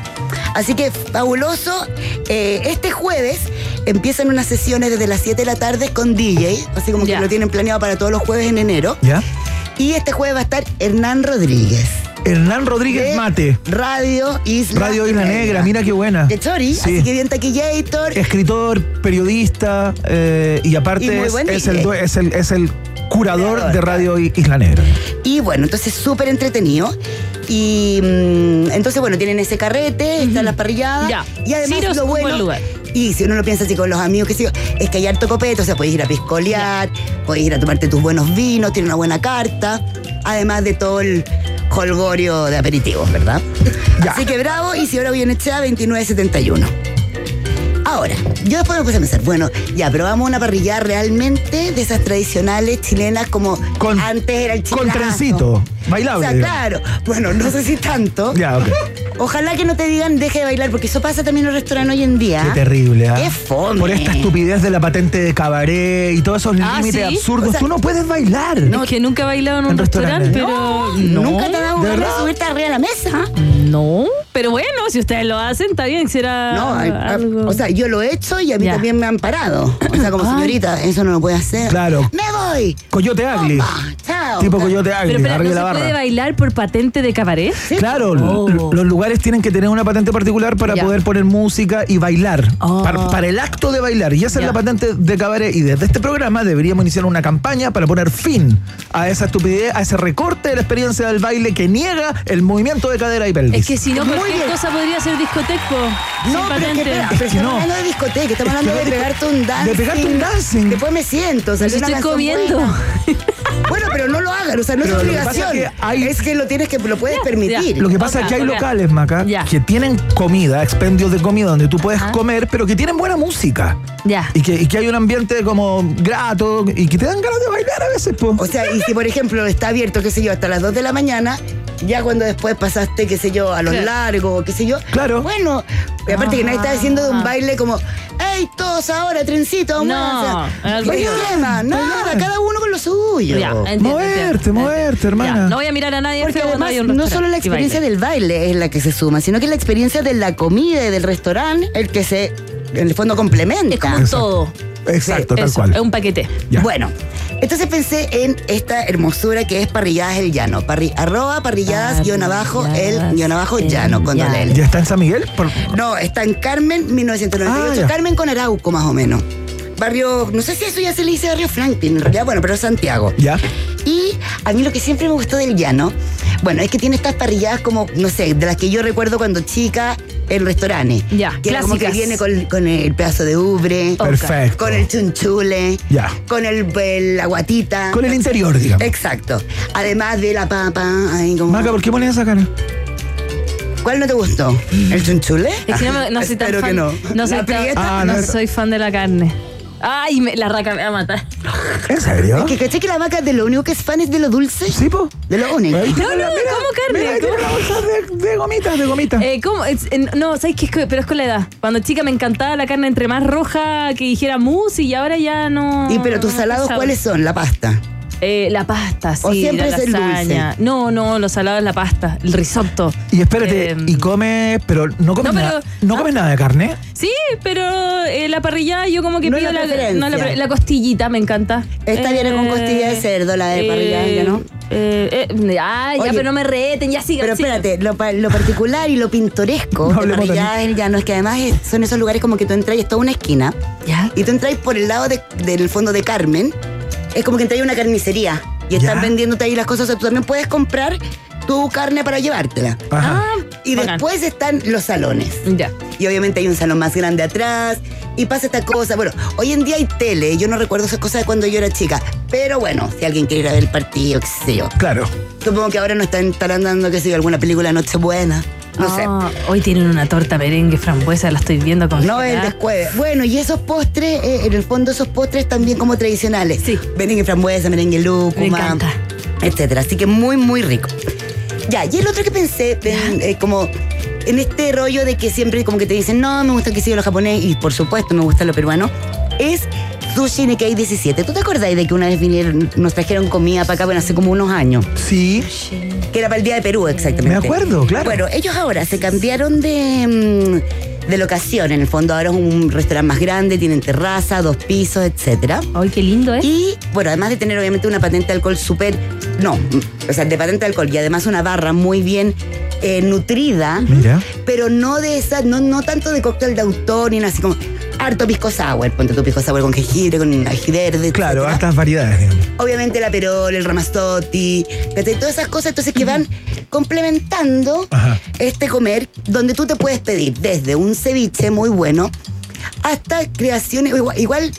Así que fabuloso. Eh, este jueves empiezan unas sesiones desde las 7 de la tarde con DJ, así como que lo tienen planeado para todos los jueves en enero. ¿Ya? Y este jueves va a estar Hernán Rodríguez. Hernán Rodríguez de Mate. Radio Isla Radio Isla Negra, mira qué buena. De Chori, Sí. así que bien taquillator. Escritor, periodista eh, y aparte Y muy es, buen es DJ. el, es, el, es el curador de Radio Isla Negra. Y bueno, entonces súper entretenido. Y mm, entonces, bueno, tienen ese carrete, están las parrilladas. Ya. Y además Ciros, lo un bueno. lugar. Y si uno lo piensa así con los amigos, que sé yo, es que hay harto copete, o sea, puedes ir a piscolear, puedes ir a tomarte tus buenos vinos, tiene una buena carta, además de todo el holgorio de aperitivos, ¿verdad? Ya. Así que bravo, y si ahora viene echada 2971. Ahora, yo después me puse a pensar, bueno, ya, a una parrilla realmente de esas tradicionales chilenas como Con- antes era el Con chilazo. trencito, bailable. O sea, digamos. claro. Bueno, no sé si tanto. Ya, ok. Ojalá que no te digan deje de bailar, porque eso pasa también en los restaurantes hoy en día. Qué terrible, ¿ah? Qué fome. Por esta estupidez de la patente de cabaret y todos esos Ah, límites ¿sí? absurdos. O sea, Tú no puedes bailar. Es que nunca he bailado en un En restaurante, pero. Nunca te ha dado ¿De ganas de subirte arriba de la mesa. No, pero bueno, si ustedes lo hacen, está bien, será No, hay- algo. o sea, yo lo he hecho y a mí Ya. también me han parado. O sea, como Ay. señorita, eso no lo puede hacer. Claro. ¡Me voy! Coyote Agli. Ah, chao. Tipo Coyote Agli, arriba ¿no de se la puede barra. bailar por patente de cabaret? Claro, Oh. los lugares tienen que tener una patente particular para poder poner música y bailar. Oh. Para, para el acto de bailar. Y esa es la patente de cabaret. Y desde este programa deberíamos iniciar una campaña para poner fin a esa estupidez, a ese recorte de la experiencia del baile que niega el movimiento de cadera y pelvis. Es que si no, Muy cualquier bien. cosa podría ser discoteco. sin No, pero es que, patente. espera, Es pero que estamos no. hablando de discoteca, estamos Es hablando que de de- pegarte un dancing. de pegarte un dancing. Después me siento. Si una estoy comiendo. buena. Bueno, pero no lo hagan, o sea, no Pero es lo que pasa obligación. Es que hay- Es que lo tienes que lo puedes Ya, permitir. Lo que pasa es que hay locales, Maca, Ya. que tienen comida, expendios de comida donde tú puedes Ajá. comer, pero que tienen buena música. Ya. Y que, y que hay un ambiente como grato y que te dan ganas de bailar a veces, po. O sea, y si por ejemplo está abierto, qué sé yo, hasta las 2 de la mañana, ya cuando después pasaste, qué sé yo, a los Claro. largos, qué sé yo. Claro. Bueno, y aparte que nadie está diciendo de un baile como, ¡Ey, todos ahora, trencito! No, muévanse! al ¿Qué río. problema? Nada, cada uno con lo suyo. Ya, entiendo, Moverte, entiendo. moverte, hermana. Ya, no voy a mirar a nadie Porque además hay un no solo la experiencia baile. del baile es la que se suma, sino que la experiencia de la comida y del restaurante, el que se, en el fondo, complementa. Es como un todo. Exacto, tal Eso, cual. Es un paquete. Ya. Bueno, entonces pensé en esta hermosura que es Parrilladas el Llano. Parri- arroba parrilladas guion abajo el guion abajo el llano con doble L. ¿Ya está en San Miguel? Por- No, está en Carmen, 1998. Ah, ya. Carmen con Arauco, más o menos. Barrio, no sé si eso ya se le dice barrio Franklin, en realidad, bueno, pero Santiago. ¿Ya? Y a mí lo que siempre me gustó del llano, bueno, es que tiene estas parrilladas como, no sé, de las que yo recuerdo cuando chica en restaurantes. Ya, que era como que viene con, con el pedazo de ubre, Perfecto. con el chunchule, Ya. con el, el- la guatita. Con el interior, digamos. Exacto. Además de la papa, ahí como... Maca, ¿por qué pones esa cara? ¿Cuál no te gustó? ¿El chunchule? Es que no, me- no soy tan Espero fan. que no. No soy, ¿La tan-? Ah, no no. soy fan de la carne. Ay, me- la raca me va a matar. ¿En serio? Es que caché que la vaca de lo único que es fan es de lo dulce. ¿Sí, po? De lo único. Ahí No, tiene no, la- mira, ¿cómo carne? Mira, ahí tiene ¿Cómo? una bolsa de, de gomitas, de gomitas. Eh, ¿Cómo? Es- eh, no, ¿sabes qué? Es que- Pero es con la edad. Cuando chica me encantaba la carne entre más roja que dijera mousse y ahora ya no. Y pero tus salados. ¿cuáles son? La pasta. Eh, la pasta, sí. ¿O siempre la es el lasaña. dulce? No, no, los salados es la pasta. El risotto. y espérate, eh, y comes, pero no comes, no, nada, no comes nada de carne. Sí, pero eh, la parrilla yo como que No pido la la, no, la, costillita, me encanta. Esta viene con costilla de cerdo, la de parrilla, ¿ya no? Eh, eh, ah, ya, Oye, pero no me reten, ya sigan. Pero sigan. espérate, lo, pa- lo particular y lo pintoresco No de Parrilladas del Llano es que además es- son esos lugares como que tú entras y es toda una esquina Ya. y tú entras por el lado de- del fondo de Carmen, es como que entras a una carnicería y están Ya. vendiéndote ahí las cosas, o sea, tú también puedes comprar tu carne para llevártela. Ajá. Ah, Y bacán. después están los salones. Ya. Y obviamente hay un salón más grande atrás. Y pasa esta cosa. Bueno, hoy en día hay tele. Yo no recuerdo esas cosas de cuando yo era chica. Pero bueno, si alguien quiere ir a ver el partido, qué sé yo. Claro. Supongo que ahora no están, estarán dando, qué sé yo, alguna película Nochebuena. No Ah, Hoy tienen una torta merengue frambuesa, la estoy viendo con sé. No el después. Bueno, y esos postres, eh, en el fondo esos postres también como tradicionales. Sí. Merengue frambuesa, merengue lúcuma. Me. Etcétera. Así que muy, muy rico. Ya, y el otro que pensé, en, eh, como en este rollo de que siempre como que te dicen, no, me gusta que siga lo japonés, y por supuesto me gusta lo peruano, es Sushi Nikkei 17. ¿Tú te acordás de que una vez vinieron, nos trajeron comida para acá, bueno, hace como unos años? Sí. Que era para el Día de Perú, exactamente. Me acuerdo, claro. Bueno, ellos ahora se cambiaron de, mm, de locación. En el fondo ahora es un restaurante más grande, tienen terraza, dos pisos, etcétera. Ay, qué lindo, ¿eh? Y bueno, además de tener obviamente una patente de alcohol súper, no, o sea, de patente de alcohol y además una barra muy bien eh, nutrida, Mira. pero no de esa, no, no tanto de cóctel de autor ni nada así como harto pisco sour, ponte tu pisco sour con jengibre, con ají verde, Claro, etcétera. hartas variedades, digamos. Obviamente la perol, el ramazotti, todas esas cosas entonces que van complementando Ajá. este comer donde tú te puedes pedir desde un ceviche muy bueno hasta creaciones, igual, igual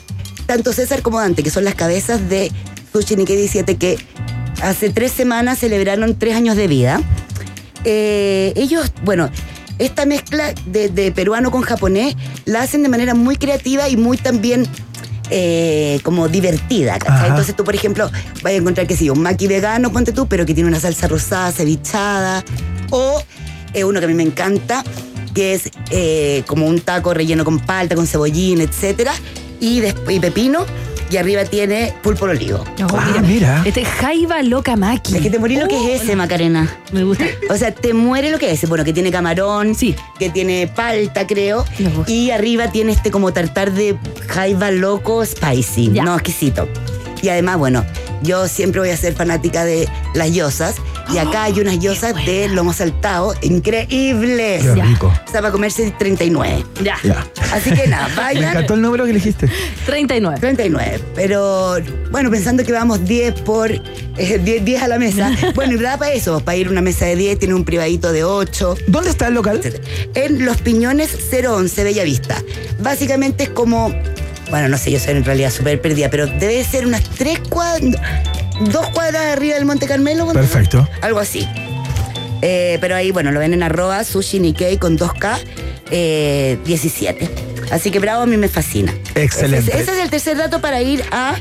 tanto César como Dante, que son las cabezas de Sushi Nikkei 17, que hace tres semanas celebraron tres años de vida. Eh, ellos, bueno, esta mezcla de, de peruano con japonés la hacen de manera muy creativa y muy también eh, como divertida. Entonces tú, por ejemplo, vas a encontrar que sí, un maqui vegano, ponte tú, pero que tiene una salsa rosada, cevichada, o eh, uno que a mí me encanta, que es eh, como un taco relleno con palta, con cebollín, etcétera, y, después y pepino, y arriba tiene pulpo al olivo. No, Ah, mira. Este es Jaiba Loca Maki. Es que te morí lo que es ese, Macarena. Me gusta. O sea, te muere lo que es. Bueno, que tiene camarón, Sí. que tiene palta, creo. Y arriba tiene este como tartar de jaiba loco spicy. Ya. No, exquisito. Y además, bueno, yo siempre voy a ser fanática de las yosas. Y acá hay unas yosas de lomo saltado increíbles. Qué rico. O sea, para comerse 39. Ya. Ya. Así que nada, (laughs) Me vayan. encantó el número que elegiste. 39. 39. Pero bueno, pensando que vamos 10 por eh, 10, 10 a la mesa. (laughs) Bueno, y da para eso, para ir a una mesa de 10, tiene un privadito de 8. ¿Dónde está el local? En Los Piñones 011 Bellavista. Básicamente es como, bueno, no sé, yo soy en realidad súper perdida, pero debe ser unas 3 cuadras, dos cuadras arriba del Monte Carmelo. Perfecto. Algo así. Eh, pero ahí, bueno, lo ven en arroba sushi Nikkei con 2K eh, 17. Así que bravo, a mí me fascina. Excelente. Ese, ese es el tercer dato para ir a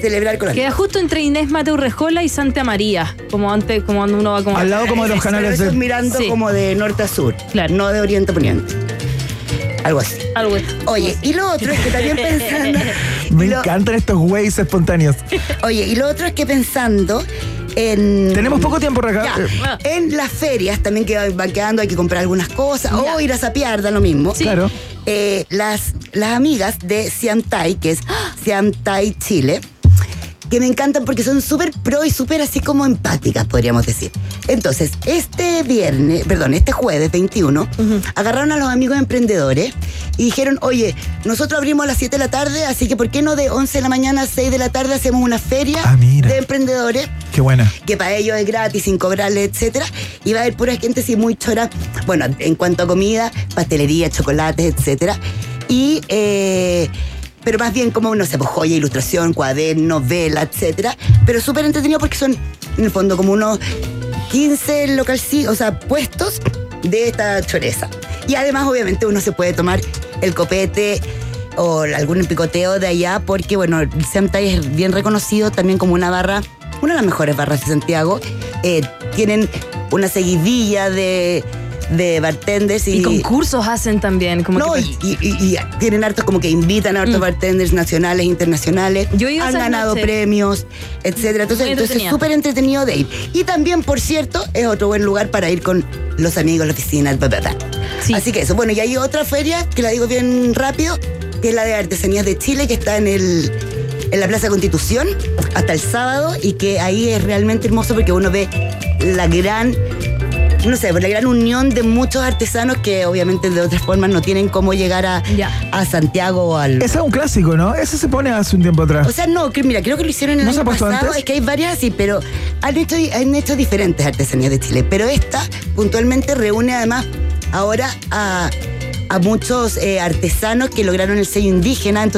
celebrar con Queda justo entre Inés Mateo Rejola y Santa María. Como antes, como cuando uno va como. Al lado como de los canales de... mirando Sí. como de norte a sur, Claro. no de oriente a poniente. Algo así. Algo Oye, y lo otro es que también (laughs) pensando. Me lo- encantan estos ways espontáneos. Oye, y lo otro es que pensando en. Tenemos poco tiempo, Raca. Ya, En las ferias también que van quedando, hay que comprar algunas cosas o ir a sapear, da lo mismo. Claro. Eh, las, las amigas de Siam Tai, que es (gasps) Siam Tai Chile, que me encantan porque son súper pro y súper así como empáticas, podríamos decir. Entonces, este viernes, perdón, este jueves 21, agarraron a los amigos emprendedores y dijeron, oye, nosotros abrimos a las 7 de la tarde, así que ¿por qué no de 11 de la mañana a 6 de la tarde hacemos una feria Ah, de emprendedores? Qué buena. que para ellos es gratis, sin cobrarle, etcétera. Y va a haber pura gente así muy chora, bueno, en cuanto a comida, pastelería, chocolates, etcétera. Y, eh, pero más bien como, no sé, pues, joya, ilustración, cuadernos, vela, etcétera. Pero súper entretenido porque son, en el fondo, como unos 15 local, o sea, puestos de esta choreza. Y además, obviamente, uno se puede tomar el copete o algún picoteo de allá, porque, bueno, el Samtai es bien reconocido también como una barra, una de las mejores barras de Santiago. Eh, tienen una seguidilla de, de bartenders y, Y concursos hacen también. Como no, que- y, y- y- y tienen hartos como que invitan a hartos bartenders nacionales, internacionales. Yo Han ganado premios, etcétera. Entonces, entonces entretenida. súper entretenido de ir. Y también, por cierto, es otro buen lugar para ir con los amigos, la oficina, bla, bla, bla. Así que eso. Bueno, y hay otra feria, que la digo bien rápido, que es la de Artesanías de Chile, que está en el en la Plaza Constitución hasta el sábado y que ahí es realmente hermoso porque uno ve la gran no sé, la gran unión de muchos artesanos que obviamente de otras formas no tienen cómo llegar a, a Santiago o al... Ese es un clásico, ¿no? Ese se pone hace un tiempo atrás. O sea, no, que mira, creo que lo hicieron el ¿No se año pasado. antes? Es que hay varias así, pero han hecho, han hecho diferentes artesanías de Chile. Pero esta puntualmente reúne además ahora a, a muchos eh, artesanos que lograron el sello indígena. Entonces